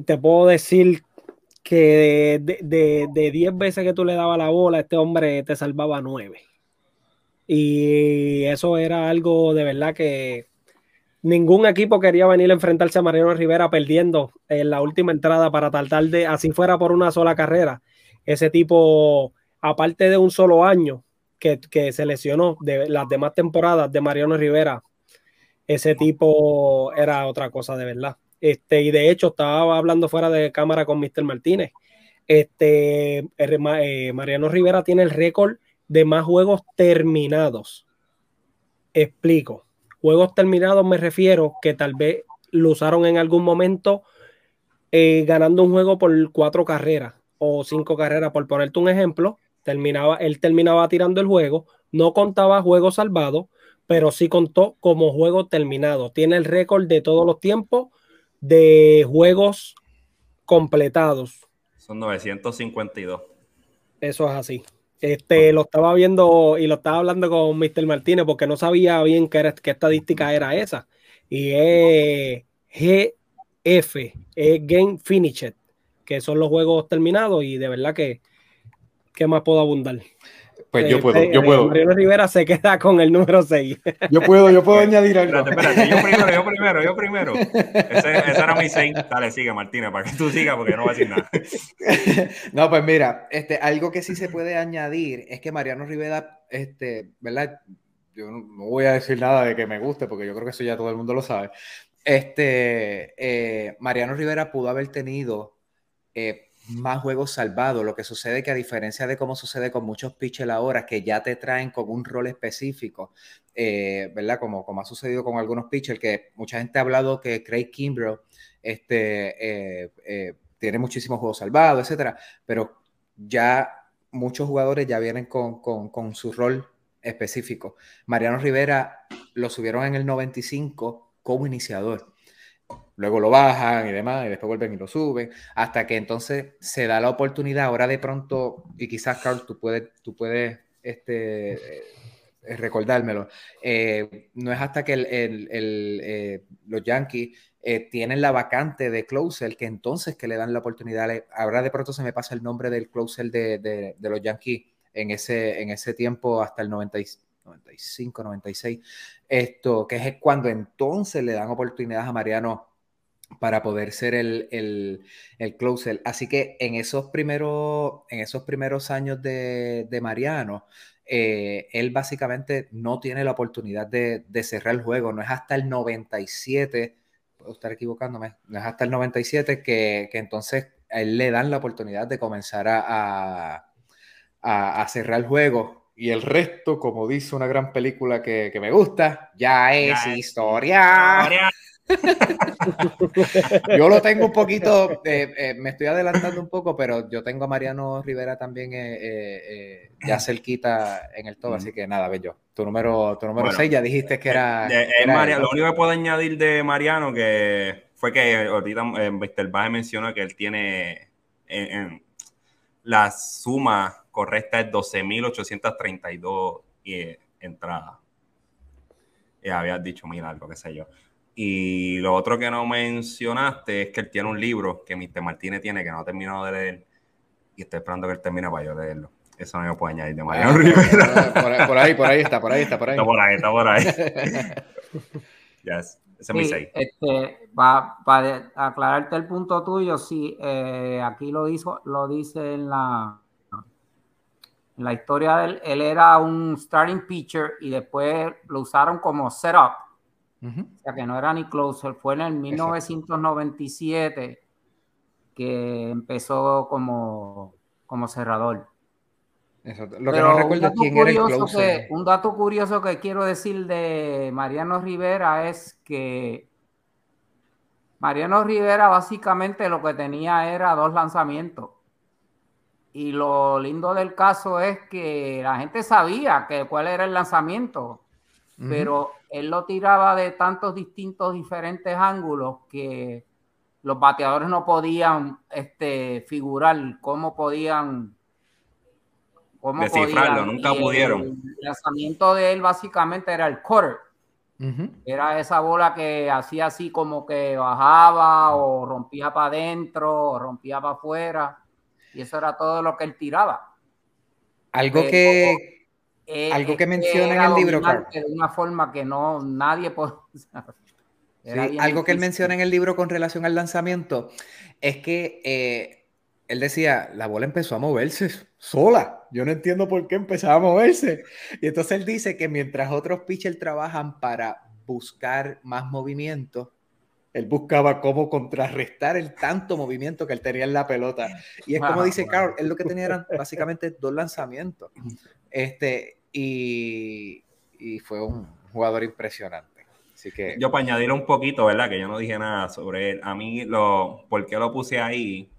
te puedo decir que de 10 veces que tú le dabas la bola, este hombre te salvaba 9. Y eso era algo de verdad que ningún equipo quería venir a enfrentarse a Mariano Rivera perdiendo en la última entrada para tratar de, así fuera por una sola carrera. Ese tipo, aparte de un solo año que, que se lesionó de las demás temporadas de Mariano Rivera, ese tipo era otra cosa de verdad. Este, y de hecho, estaba hablando fuera de cámara con Mr. Martínez. Este, eh, Mariano Rivera tiene el récord de más juegos terminados. Explico. Juegos terminados me refiero que tal vez lo usaron en algún momento eh, ganando un juego por cuatro carreras o cinco carreras, por ponerte un ejemplo. Terminaba, él terminaba tirando el juego, no contaba juegos salvados, pero sí contó como juego terminado. Tiene el récord de todos los tiempos de juegos completados. Son 952. Eso es así. Este, lo estaba viendo y lo estaba hablando con Mr. Martínez porque no sabía bien qué, qué estadística era esa. Y es GF, es Game Finished, que son los juegos terminados y de verdad que, ¿qué más puedo abundar? Pues yo puedo, yo puedo. Mariano Rivera se queda con el número 6. (laughs) Yo puedo, yo puedo añadir algo. Espérate, espérate, yo primero, yo primero, yo primero. (laughs) Ese, ese era mi 6. Dale, sigue, Martina, para que tú sigas, porque no voy a decir nada. (laughs) No, pues mira, este, algo que sí se puede añadir es que Mariano Rivera, este, ¿verdad? Yo no, voy a decir nada de que me guste, porque yo creo que eso ya todo el mundo lo sabe. Este, eh, Mariano Rivera pudo haber tenido eh, más juegos salvados. Lo que sucede que a diferencia de cómo sucede con muchos pitchers ahora, que ya te traen con un rol específico, eh, ¿verdad? Como, como ha sucedido con algunos pitchers, que mucha gente ha hablado que Craig Kimbrough este, eh, eh, tiene muchísimos juegos salvados, etcétera, pero ya muchos jugadores ya vienen con, con, con su rol específico. Mariano Rivera lo subieron en el 95 como iniciador luego lo bajan y demás, y después vuelven y lo suben, hasta que entonces se da la oportunidad, ahora de pronto, y quizás, Carl, tú puedes, tú puedes este, eh, recordármelo, eh, no es hasta que el, eh, los Yankees tienen la vacante de closer, que entonces que le dan la oportunidad, ahora de pronto se me pasa el nombre del closer de, de, de los Yankees en ese, en ese tiempo hasta el 95, 96, esto, que es cuando entonces le dan oportunidades a Mariano para poder ser el, el, el, closer. Así que en esos primeros, en esos primeros años de, de Mariano, eh, él básicamente no tiene la oportunidad de, de, cerrar el juego. No es hasta el 97, puedo estar equivocándome, no es hasta el 97 que, que entonces a él le dan la oportunidad de comenzar a, a, a, cerrar el juego. Y el resto, como dice una gran película que, que me gusta, ya es, historia. historia. (laughs) yo lo tengo un poquito, eh, eh, me estoy adelantando un poco, pero yo tengo a Mariano Rivera también eh, ya cerquita en el todo, así que nada, ve yo. Tu número, tu número 6 ya dijiste que era. lo único que puedo añadir de Mariano que fue que ahorita Mr. Baje mencionó que él tiene en, la suma correcta es 12.832 eh, entradas. Y habías dicho mil algo, qué sé yo. Y lo otro que no mencionaste es que él tiene un libro que Mr. Martínez tiene que no ha terminado de leer y estoy esperando que él termine para yo leerlo. Eso no me puedo añadir de Mariano (laughs) Rivera. Por, ahí, por ahí está, por ahí está, por ahí. Está por ahí, está por ahí. (laughs) yes. Ese es mi Este, para aclararte el punto tuyo, sí, eh, aquí lo, hizo, lo dice en la, en la historia de él, él era un starting pitcher y después lo usaron como setup. O sea que no era ni closer, fue en el 1997 que empezó como, como cerrador. Lo que no recuerdo quién era el closer. un dato curioso que quiero decir de Mariano Rivera es que Mariano Rivera básicamente lo que tenía era dos lanzamientos. Y lo lindo del caso es que la gente sabía que cuál era el lanzamiento, pero él lo tiraba de tantos distintos diferentes ángulos que los bateadores no podían este, figurar cómo podían cómo descifrarlo, nunca pudieron. El lanzamiento de él básicamente era el quarter. Era esa bola que hacía así como que bajaba o rompía para adentro o rompía para afuera y eso era todo lo que él tiraba. Algo que eh, algo que menciona en el libro, De una forma que no nadie puede. algo que él menciona en el libro con relación al lanzamiento es que eh, él decía, la bola empezó a moverse sola. Yo no entiendo por qué empezaba a moverse. Y entonces él dice que mientras otros pitchers trabajan para buscar más movimiento, él buscaba cómo contrarrestar el tanto movimiento que él tenía en la pelota. Y es como dice Carl, él lo que tenía eran básicamente dos lanzamientos. Este, y, y fue un jugador impresionante. Así que... Yo para añadir un poquito, ¿verdad? Que yo no dije nada sobre él. A mí, lo, ¿por qué lo puse ahí?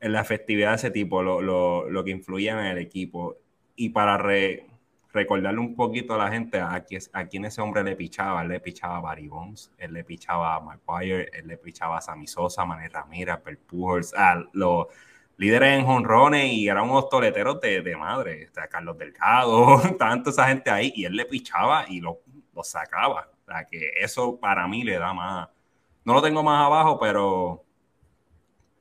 En la efectividad de ese tipo, lo, lo, lo que influía en el equipo. Y para re, recordarle un poquito a la gente a, a quién ese hombre le pichaba. Él le pichaba a Barry Bonds, él le pichaba a McGuire, él le pichaba a Sammy Sosa, Manny Ramírez, Per Pujols, a los líderes en jonrones y eran unos toleteros de, de madre. O Carlos Delgado, (laughs) tanto esa gente ahí y él le pichaba y lo, lo sacaba. O sea, que eso para mí le da más. No lo tengo más abajo, pero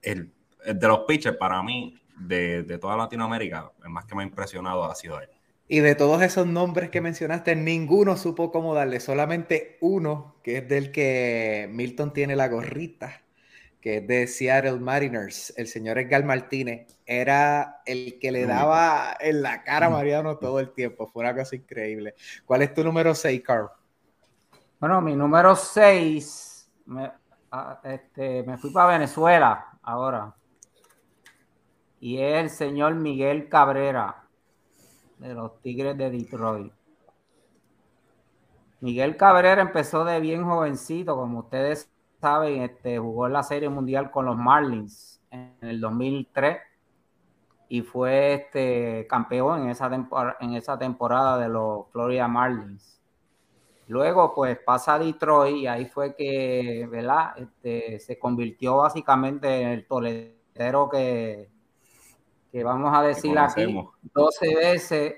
el, de los pitchers para mí de, de toda Latinoamérica, el más que me ha impresionado ha sido él. Y de todos esos nombres que mencionaste, ninguno supo cómo darle, solamente uno, que es del que Milton tiene la gorrita, que es de Seattle Mariners, el señor Edgar Martínez, era el que le daba en la cara a Mariano todo el tiempo. Fue una cosa increíble. ¿Cuál es tu número 6, Carl? Bueno, mi número 6, me, ah, este, me fui para Venezuela ahora. Y es el señor Miguel Cabrera de los Tigres de Detroit. Miguel Cabrera empezó de bien jovencito, como ustedes saben, este, jugó en la Serie Mundial con los Marlins en el 2003 y fue este, campeón en esa, en esa temporada de los Florida Marlins. Luego, pues pasa a Detroit y ahí fue que, ¿verdad? Este, se convirtió básicamente en el toletero que, que vamos a decir aquí, 12 veces,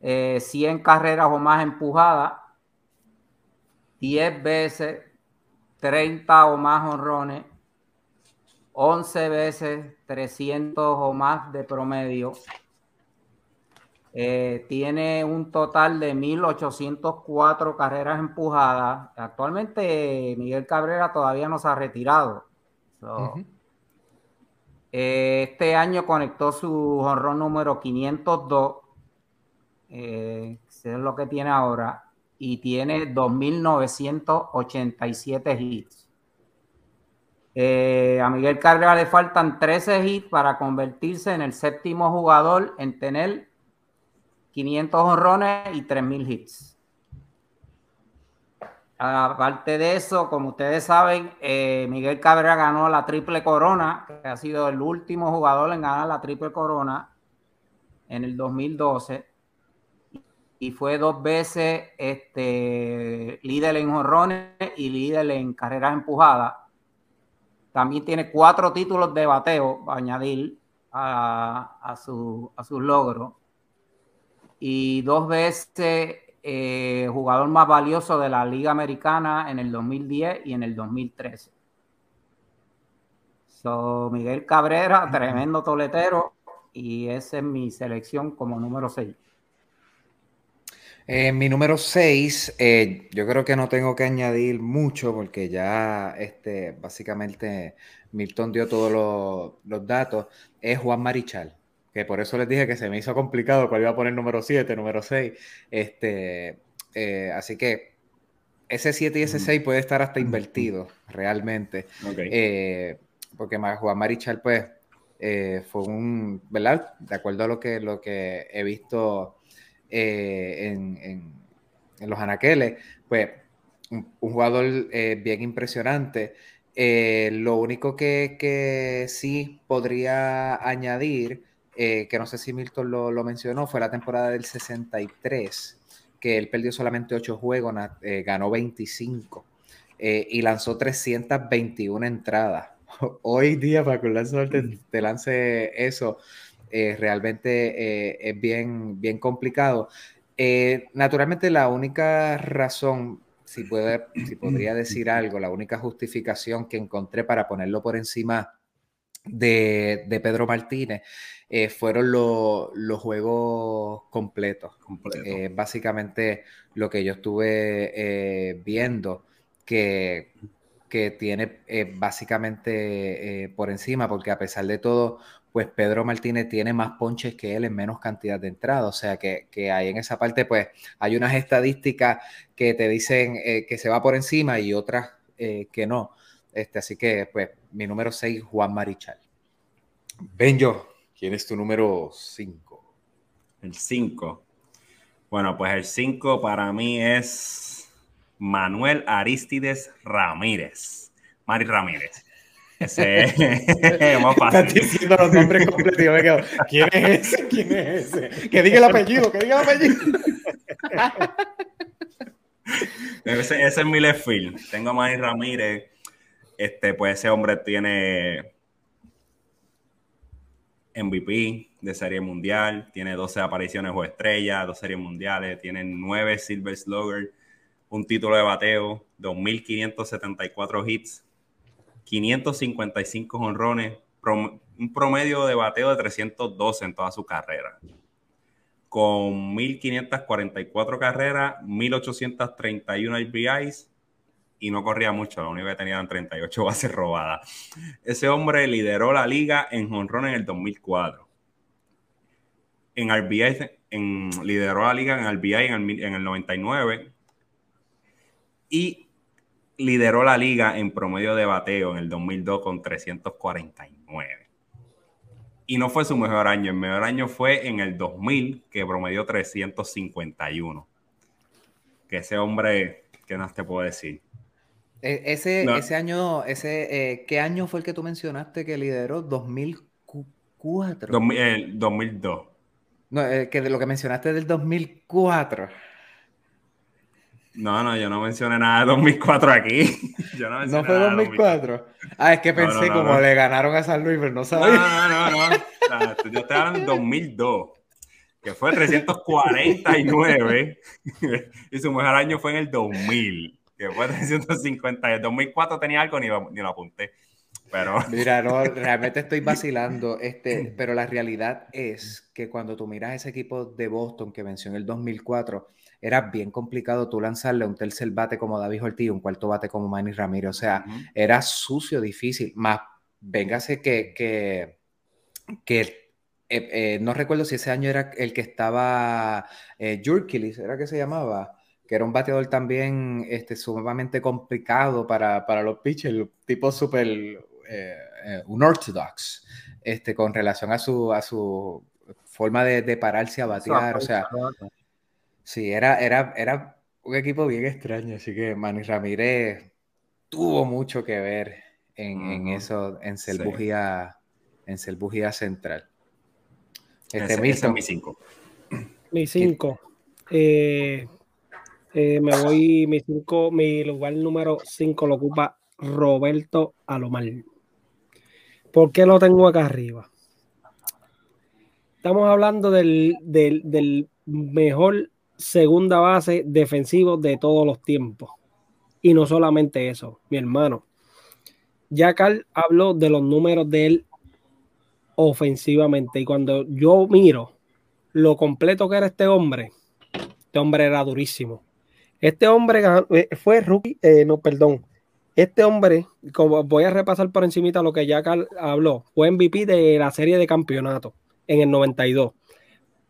100 eh, carreras o más empujadas, 10 veces, 30 o más honrones, 11 veces, 300 o más de promedio. Eh, tiene un total de 1.804 carreras empujadas. Actualmente Miguel Cabrera todavía no se ha retirado. Eh, este año conectó su honrón número 502, eh, es lo que tiene ahora, y tiene 2.987 hits. Eh, a Miguel Carrera le faltan 13 hits para convertirse en el séptimo jugador en tener 500 honrones y 3.000 hits. Aparte de eso, como ustedes saben, eh, Miguel Cabrera ganó la triple corona, que ha sido el último jugador en ganar la triple corona en el 2012. Y fue dos veces este, líder en jorrones y líder en carreras empujadas. También tiene cuatro títulos de bateo, a añadir a, a, su, a sus logros. Y dos veces eh, jugador más valioso de la Liga Americana en el 2010 y en el 2013. So, Miguel Cabrera, tremendo toletero, y esa es mi selección como número 6. Eh, mi número 6, eh, yo creo que no tengo que añadir mucho porque ya este, básicamente Milton dio todos los, datos, es Juan Marichal, que por eso les dije que se me hizo complicado cuál iba a poner número 7, número 6. Este, eh, así que ese 7 y ese 6 puede estar hasta invertido realmente. porque Juan Marichal, pues, fue un, ¿verdad? De acuerdo a lo que, lo que he visto eh, en, los anaqueles, pues un, jugador eh, bien impresionante. Eh, lo único que, sí podría añadir, que no sé si Milton lo, mencionó, fue la temporada del 63, que él perdió solamente 8 juegos, ganó 25 y lanzó 321 entradas. (laughs) Hoy día, para que un te lance eso, eh, realmente eh, es bien, bien complicado. Eh, naturalmente, la única razón, si, puede, si podría decir algo, la única justificación que encontré para ponerlo por encima de, Pedro Martínez fueron los juegos completos. básicamente lo que yo estuve viendo que, que tiene básicamente por encima, porque a pesar de todo, pues Pedro Martínez tiene más ponches que él en menos cantidad de entradas. O sea que, que ahí en esa parte, pues hay unas estadísticas que te dicen eh, que se va por encima y otras eh, que no. Este, así que, pues, mi número 6, Juan Marichal. Benjo, ¿quién es tu número 5? El 5. Bueno, pues el 5 para mí es Manuel Aristides Ramírez. Mari Ramírez. Es (laughs) más fácil. Estás diciendo los nombres completos. Yo me quedo, ¿quién es ese? ¿Quién es ese? Que diga el apellido, que diga el apellido. (laughs) ese, ese, es mi left field. Tengo a Manny Ramírez. Este, pues ese hombre tiene MVP de Serie Mundial, tiene 12 apariciones o estrellas, dos series mundiales, tiene 9 Silver Slugger, un título de bateo, 2.574 hits, 555 honrones, un promedio de bateo de 312 en toda su carrera. Con 1544 carreras, 1831 RBIs y no corría mucho, lo único que tenía eran 38 (laughs) bases robadas. Ese hombre lideró la liga en honrones en el 2004. En RBI, en, lideró la liga en RBI en en el 99 y lideró la liga en promedio de bateo en el 2002 con 349. Y no fue su mejor año, el mejor año fue en el 2000, que promedió 351. Que ese hombre, ¿qué más te puedo decir? E, ese, ese año, ese, eh, ¿qué año fue el que tú mencionaste que lideró? 2004. el 2002. No, eh, que de lo que mencionaste del 2004. No, no, yo no mencioné nada de 2004 aquí. (laughs) Yo no, ¿No fue 2004? Ah, es que pensé como le ganaron a San Luis, pero no sabía. No, no, no, no. yo estoy hablando en 2002, que fue 349, (laughs) y su mejor año fue en el 2000, que fue 350. En 2004 tenía algo, ni lo, ni lo apunté. Pero... (laughs) Mira, no, realmente estoy vacilando, este, pero la realidad es que cuando tú miras ese equipo de Boston que venció en el 2004, era bien complicado tú lanzarle un tercer bate como David Ortiz, un cuarto bate como Manny Ramírez. O sea, era sucio, difícil. Más, véngase que, que, que eh, eh, no recuerdo si ese año era el que estaba eh, era que se llamaba, que era un bateador también este, sumamente complicado para, para los pitchers, tipo súper eh, un orthodox, este, con relación a su, a su forma de, de pararse a batear. O sea, Sí, era, era, era un equipo bien extraño, así que Manny Ramírez tuvo mucho que ver en, eso, en ser en Central. Este, ese, es mi 5. Mi 5. Eh, eh, me voy, mi 5, mi lugar número 5 lo ocupa Roberto Alomar. ¿Por qué lo tengo acá arriba? Estamos hablando del, del mejor segunda base defensivo de todos los tiempos. Y no solamente eso, mi hermano. Ya Carl habló de los números de él ofensivamente. Y cuando yo miro lo completo que era este hombre, este hombre era durísimo. Este hombre eh, fue rookie, eh, no, perdón. Este hombre, como voy a repasar por encimita lo que ya Carl habló, fue MVP de la serie de campeonatos en el 92.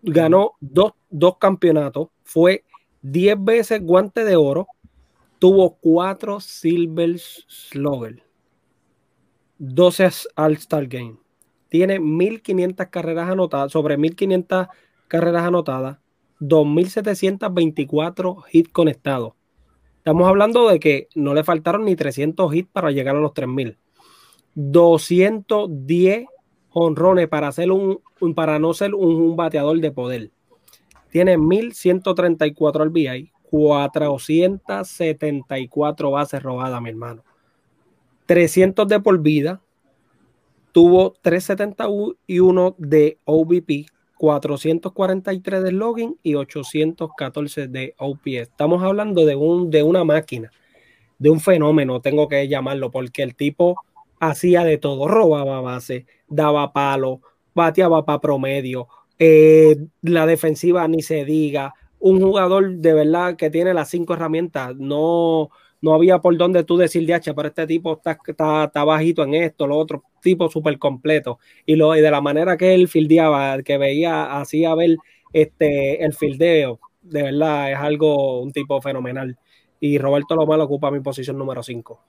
Ganó dos, dos campeonatos, fue 10 veces guante de oro, tuvo cuatro Silver Slugger, 12 All-Star Game. Tiene 1500 carreras anotadas, sobre 1500 carreras anotadas, 2.724 hits conectados. Estamos hablando de que no le faltaron ni 300 hits para llegar a los 3.000. 210 honrones para, hacer un, para no ser un, bateador de poder. Tiene 1.134 RBI, 474 bases robadas, mi hermano. 300 de por vida. Tuvo 371 de OVP, 443 de login y 814 de OPS. Estamos hablando de, un, de una máquina, de un fenómeno, tengo que llamarlo, porque el tipo hacía de todo, robaba base, daba palo, bateaba para promedio, eh, la defensiva ni se diga, un jugador de verdad que tiene las cinco herramientas, no, no había por dónde tú decir, de pero este tipo está, está, bajito en esto, lo otro, tipo súper completo. Y, lo, y de la manera que él fildeaba, que veía, hacía ver este, el fildeo, de verdad es algo, un tipo fenomenal. Y Roberto Lomar ocupa mi posición número 5.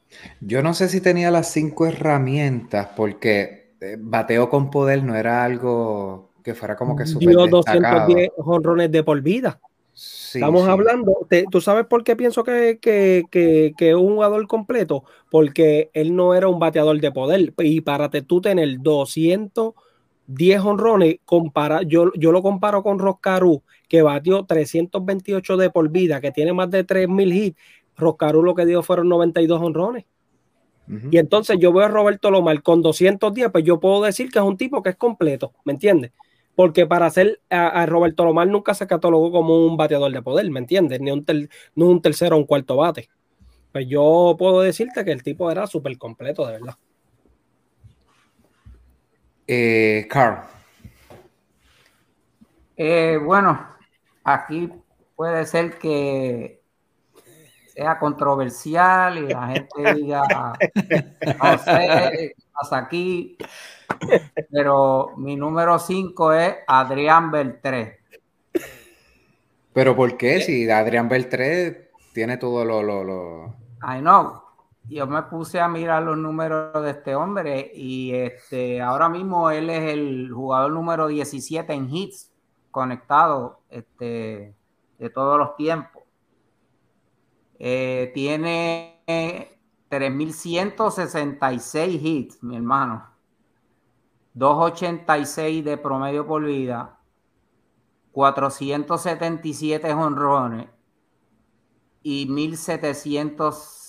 Yo no sé si tenía las cinco herramientas, porque eh, bateo con poder no era algo que fuera como que súper Dio 210 honrones de por vida. Estamos hablando, ¿tú sabes por qué pienso que, que, un jugador completo? Porque él no era un bateador de poder. Y para tú tener 210 honrones, compara, yo, yo lo comparo con Roscaru, que batió 328 de por vida, que tiene más de 3.000 hits. Roscaru lo que dio fueron 92 honrones. Y entonces yo veo a Roberto Lomar con 210, pues yo puedo decir que es un tipo que es completo, ¿me entiendes? porque para hacer a, Roberto Lomar nunca se catalogó como un bateador de poder, ¿me entiendes? Ni un, no un tercero o un cuarto bate. Pues yo puedo decirte que el tipo era súper completo, de verdad. Eh, Carl. Eh, bueno, aquí puede ser que sea controversial y la gente diga, no sé, hasta aquí pero mi número 5 es Adrián Beltré. ¿Pero por qué? Si Adrián Beltré tiene todo lo... lo, lo... Ay, no. Yo me puse a mirar los números de este hombre y este, ahora mismo él es el jugador número 17 en hits conectado este, de todos los tiempos. Eh, tiene 3.166 hits, mi hermano. 286 de promedio por vida, 477 honrones y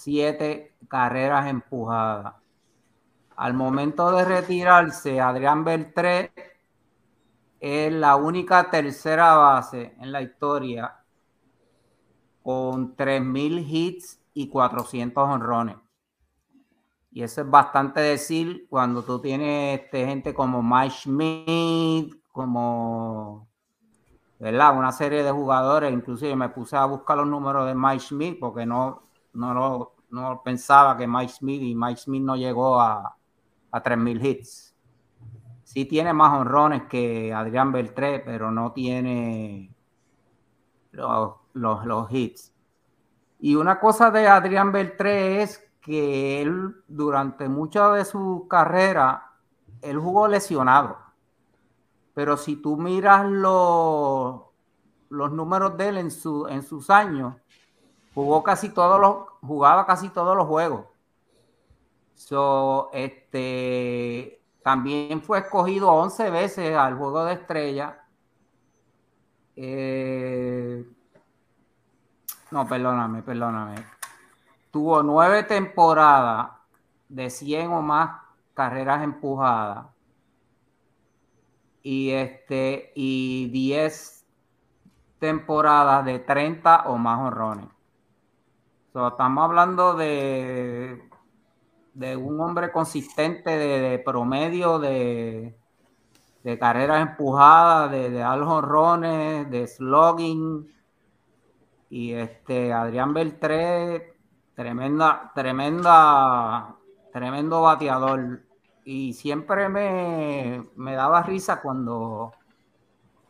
1707 carreras empujadas. Al momento de retirarse, Adrián Beltré es la única tercera base en la historia con 3.000 hits y 400 honrones. Y eso es bastante decir cuando tú tienes este, gente como Mike Schmidt, como, ¿verdad? Una serie de jugadores, inclusive me puse a buscar los números de Mike Schmidt porque no, no, no pensaba que Mike Smith y Mike Smith no llegó a, a 3.000 hits. Sí tiene más honrones que Adrián Beltré, pero no tiene los, los, hits. Y una cosa de Adrián Beltré es que él durante mucha de su carrera, él jugó lesionado. Pero si tú miras los, los números de él en, su, en sus años, jugó casi todos los, jugaba casi todos los juegos. So, este, también fue escogido 11 veces al juego de estrella. Eh, no, perdóname, perdóname tuvo nueve temporadas de 100 o más carreras empujadas y este y 10 temporadas de 30 o más honrones. Estamos hablando de, de un hombre consistente de, promedio de, carreras empujadas, de, de de slogging. Y este Adrián Beltré, tremenda, tremenda, tremendo bateador y siempre me, daba risa cuando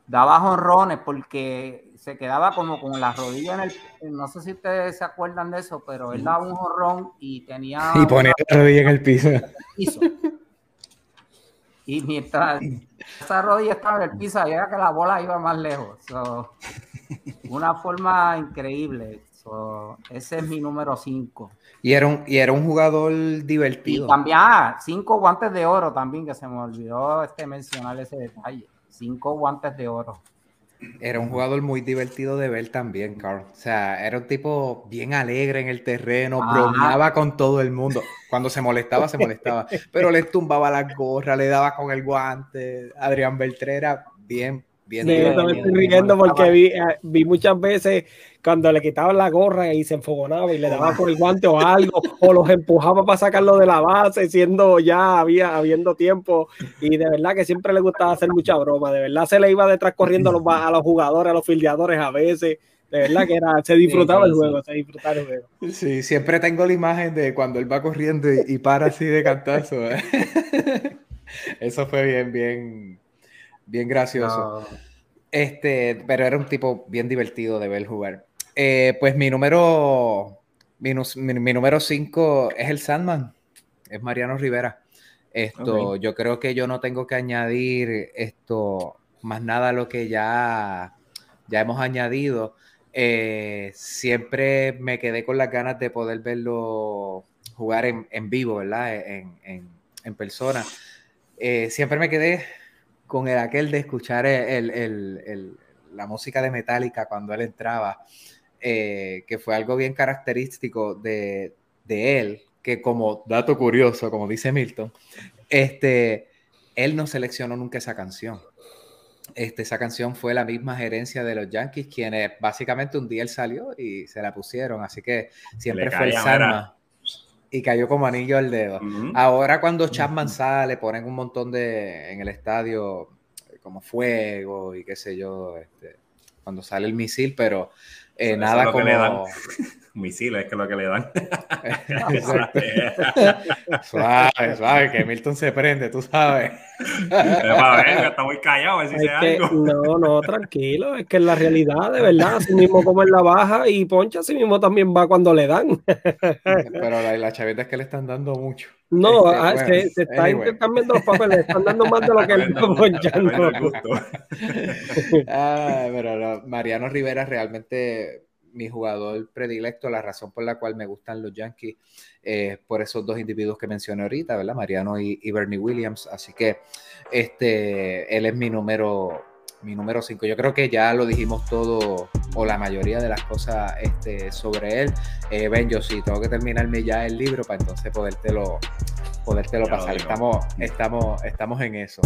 daba jonrones porque se quedaba como con las rodillas en el no sé si ustedes se acuerdan de eso pero él daba un jonrón y tenía y ponía la rodilla en el piso. y mientras esa rodilla estaba en el piso era que la bola iba más lejos una forma increíble ese es mi número 5 y era un, y era un jugador divertido. Y también, ah, cinco guantes de oro también, que se me olvidó este, mencionar ese detalle. Cinco guantes de oro. Era un jugador muy divertido de ver también, Carl. O sea, era un tipo bien alegre en el terreno, bromeaba con todo el mundo. Cuando se molestaba, se molestaba. Pero le tumbaba la gorra, le daba con el guante. Adrián Beltré era bien, bien. Sí, yo estoy riendo porque vi, eh, vi muchas veces cuando le quitaban la gorra y se enfogonaba y le daba por el guante o algo, o los empujaba para sacarlo de la base, siendo ya había habiendo tiempo. Y de verdad que siempre le gustaba hacer mucha broma. De verdad se le iba detrás corriendo a los, a los jugadores, a los fildeadores a veces. De verdad que era, se disfrutaba el juego, se disfrutaba el juego. Sí, siempre tengo la imagen de cuando él va corriendo y, para así de cantazo. ¿eh? (laughs) Eso fue bien, bien, bien gracioso. Este, pero era un tipo bien divertido de ver jugar. Eh, pues mi número, mi, número 5 es el Sandman, es Mariano Rivera. Esto, yo creo que yo no tengo que añadir esto más nada a lo que ya, ya hemos añadido. Eh, siempre me quedé con las ganas de poder verlo jugar en, vivo, ¿verdad? En, persona. Eh, siempre me quedé con el aquel de escuchar la música de Metallica cuando él entraba. Eh, que fue algo bien característico de, él, que como dato curioso, como dice Milton, este, él no seleccionó nunca esa canción. Este, esa canción fue la misma gerencia de los Yankees, quienes básicamente un día él salió y se la pusieron, así que siempre fue el Salma y cayó como anillo al dedo. Ahora cuando Chapman sale, ponen un montón de en el estadio como fuego y qué sé yo, este, cuando sale el misil, pero eh, nada como... Misiles, que es lo que le dan. (laughs) suave, suave, que Milton se prende, tú sabes. está muy callado, a si algo. No, no, tranquilo, es que en la realidad, de verdad, así mismo como en la baja y Poncha, así mismo también va cuando le dan. Pero la, la chaveta es que le están dando mucho. No, este, ah, es que se está intercambiando los papeles, le están dando más de lo que él está ponchando. (laughs) ah, pero Mariano Rivera realmente mi jugador predilecto, la razón por la cual me gustan los Yankees, eh, por esos dos individuos que mencioné ahorita, ¿verdad? Mariano y, Bernie Williams. Así que este, él es mi número mi número 5. Yo creo que ya lo dijimos todo o la mayoría de las cosas este, sobre él. Eh, ben, yo sí, tengo que terminarme ya el libro para entonces podértelo, podértelo pasar. Estamos, estamos, estamos en eso.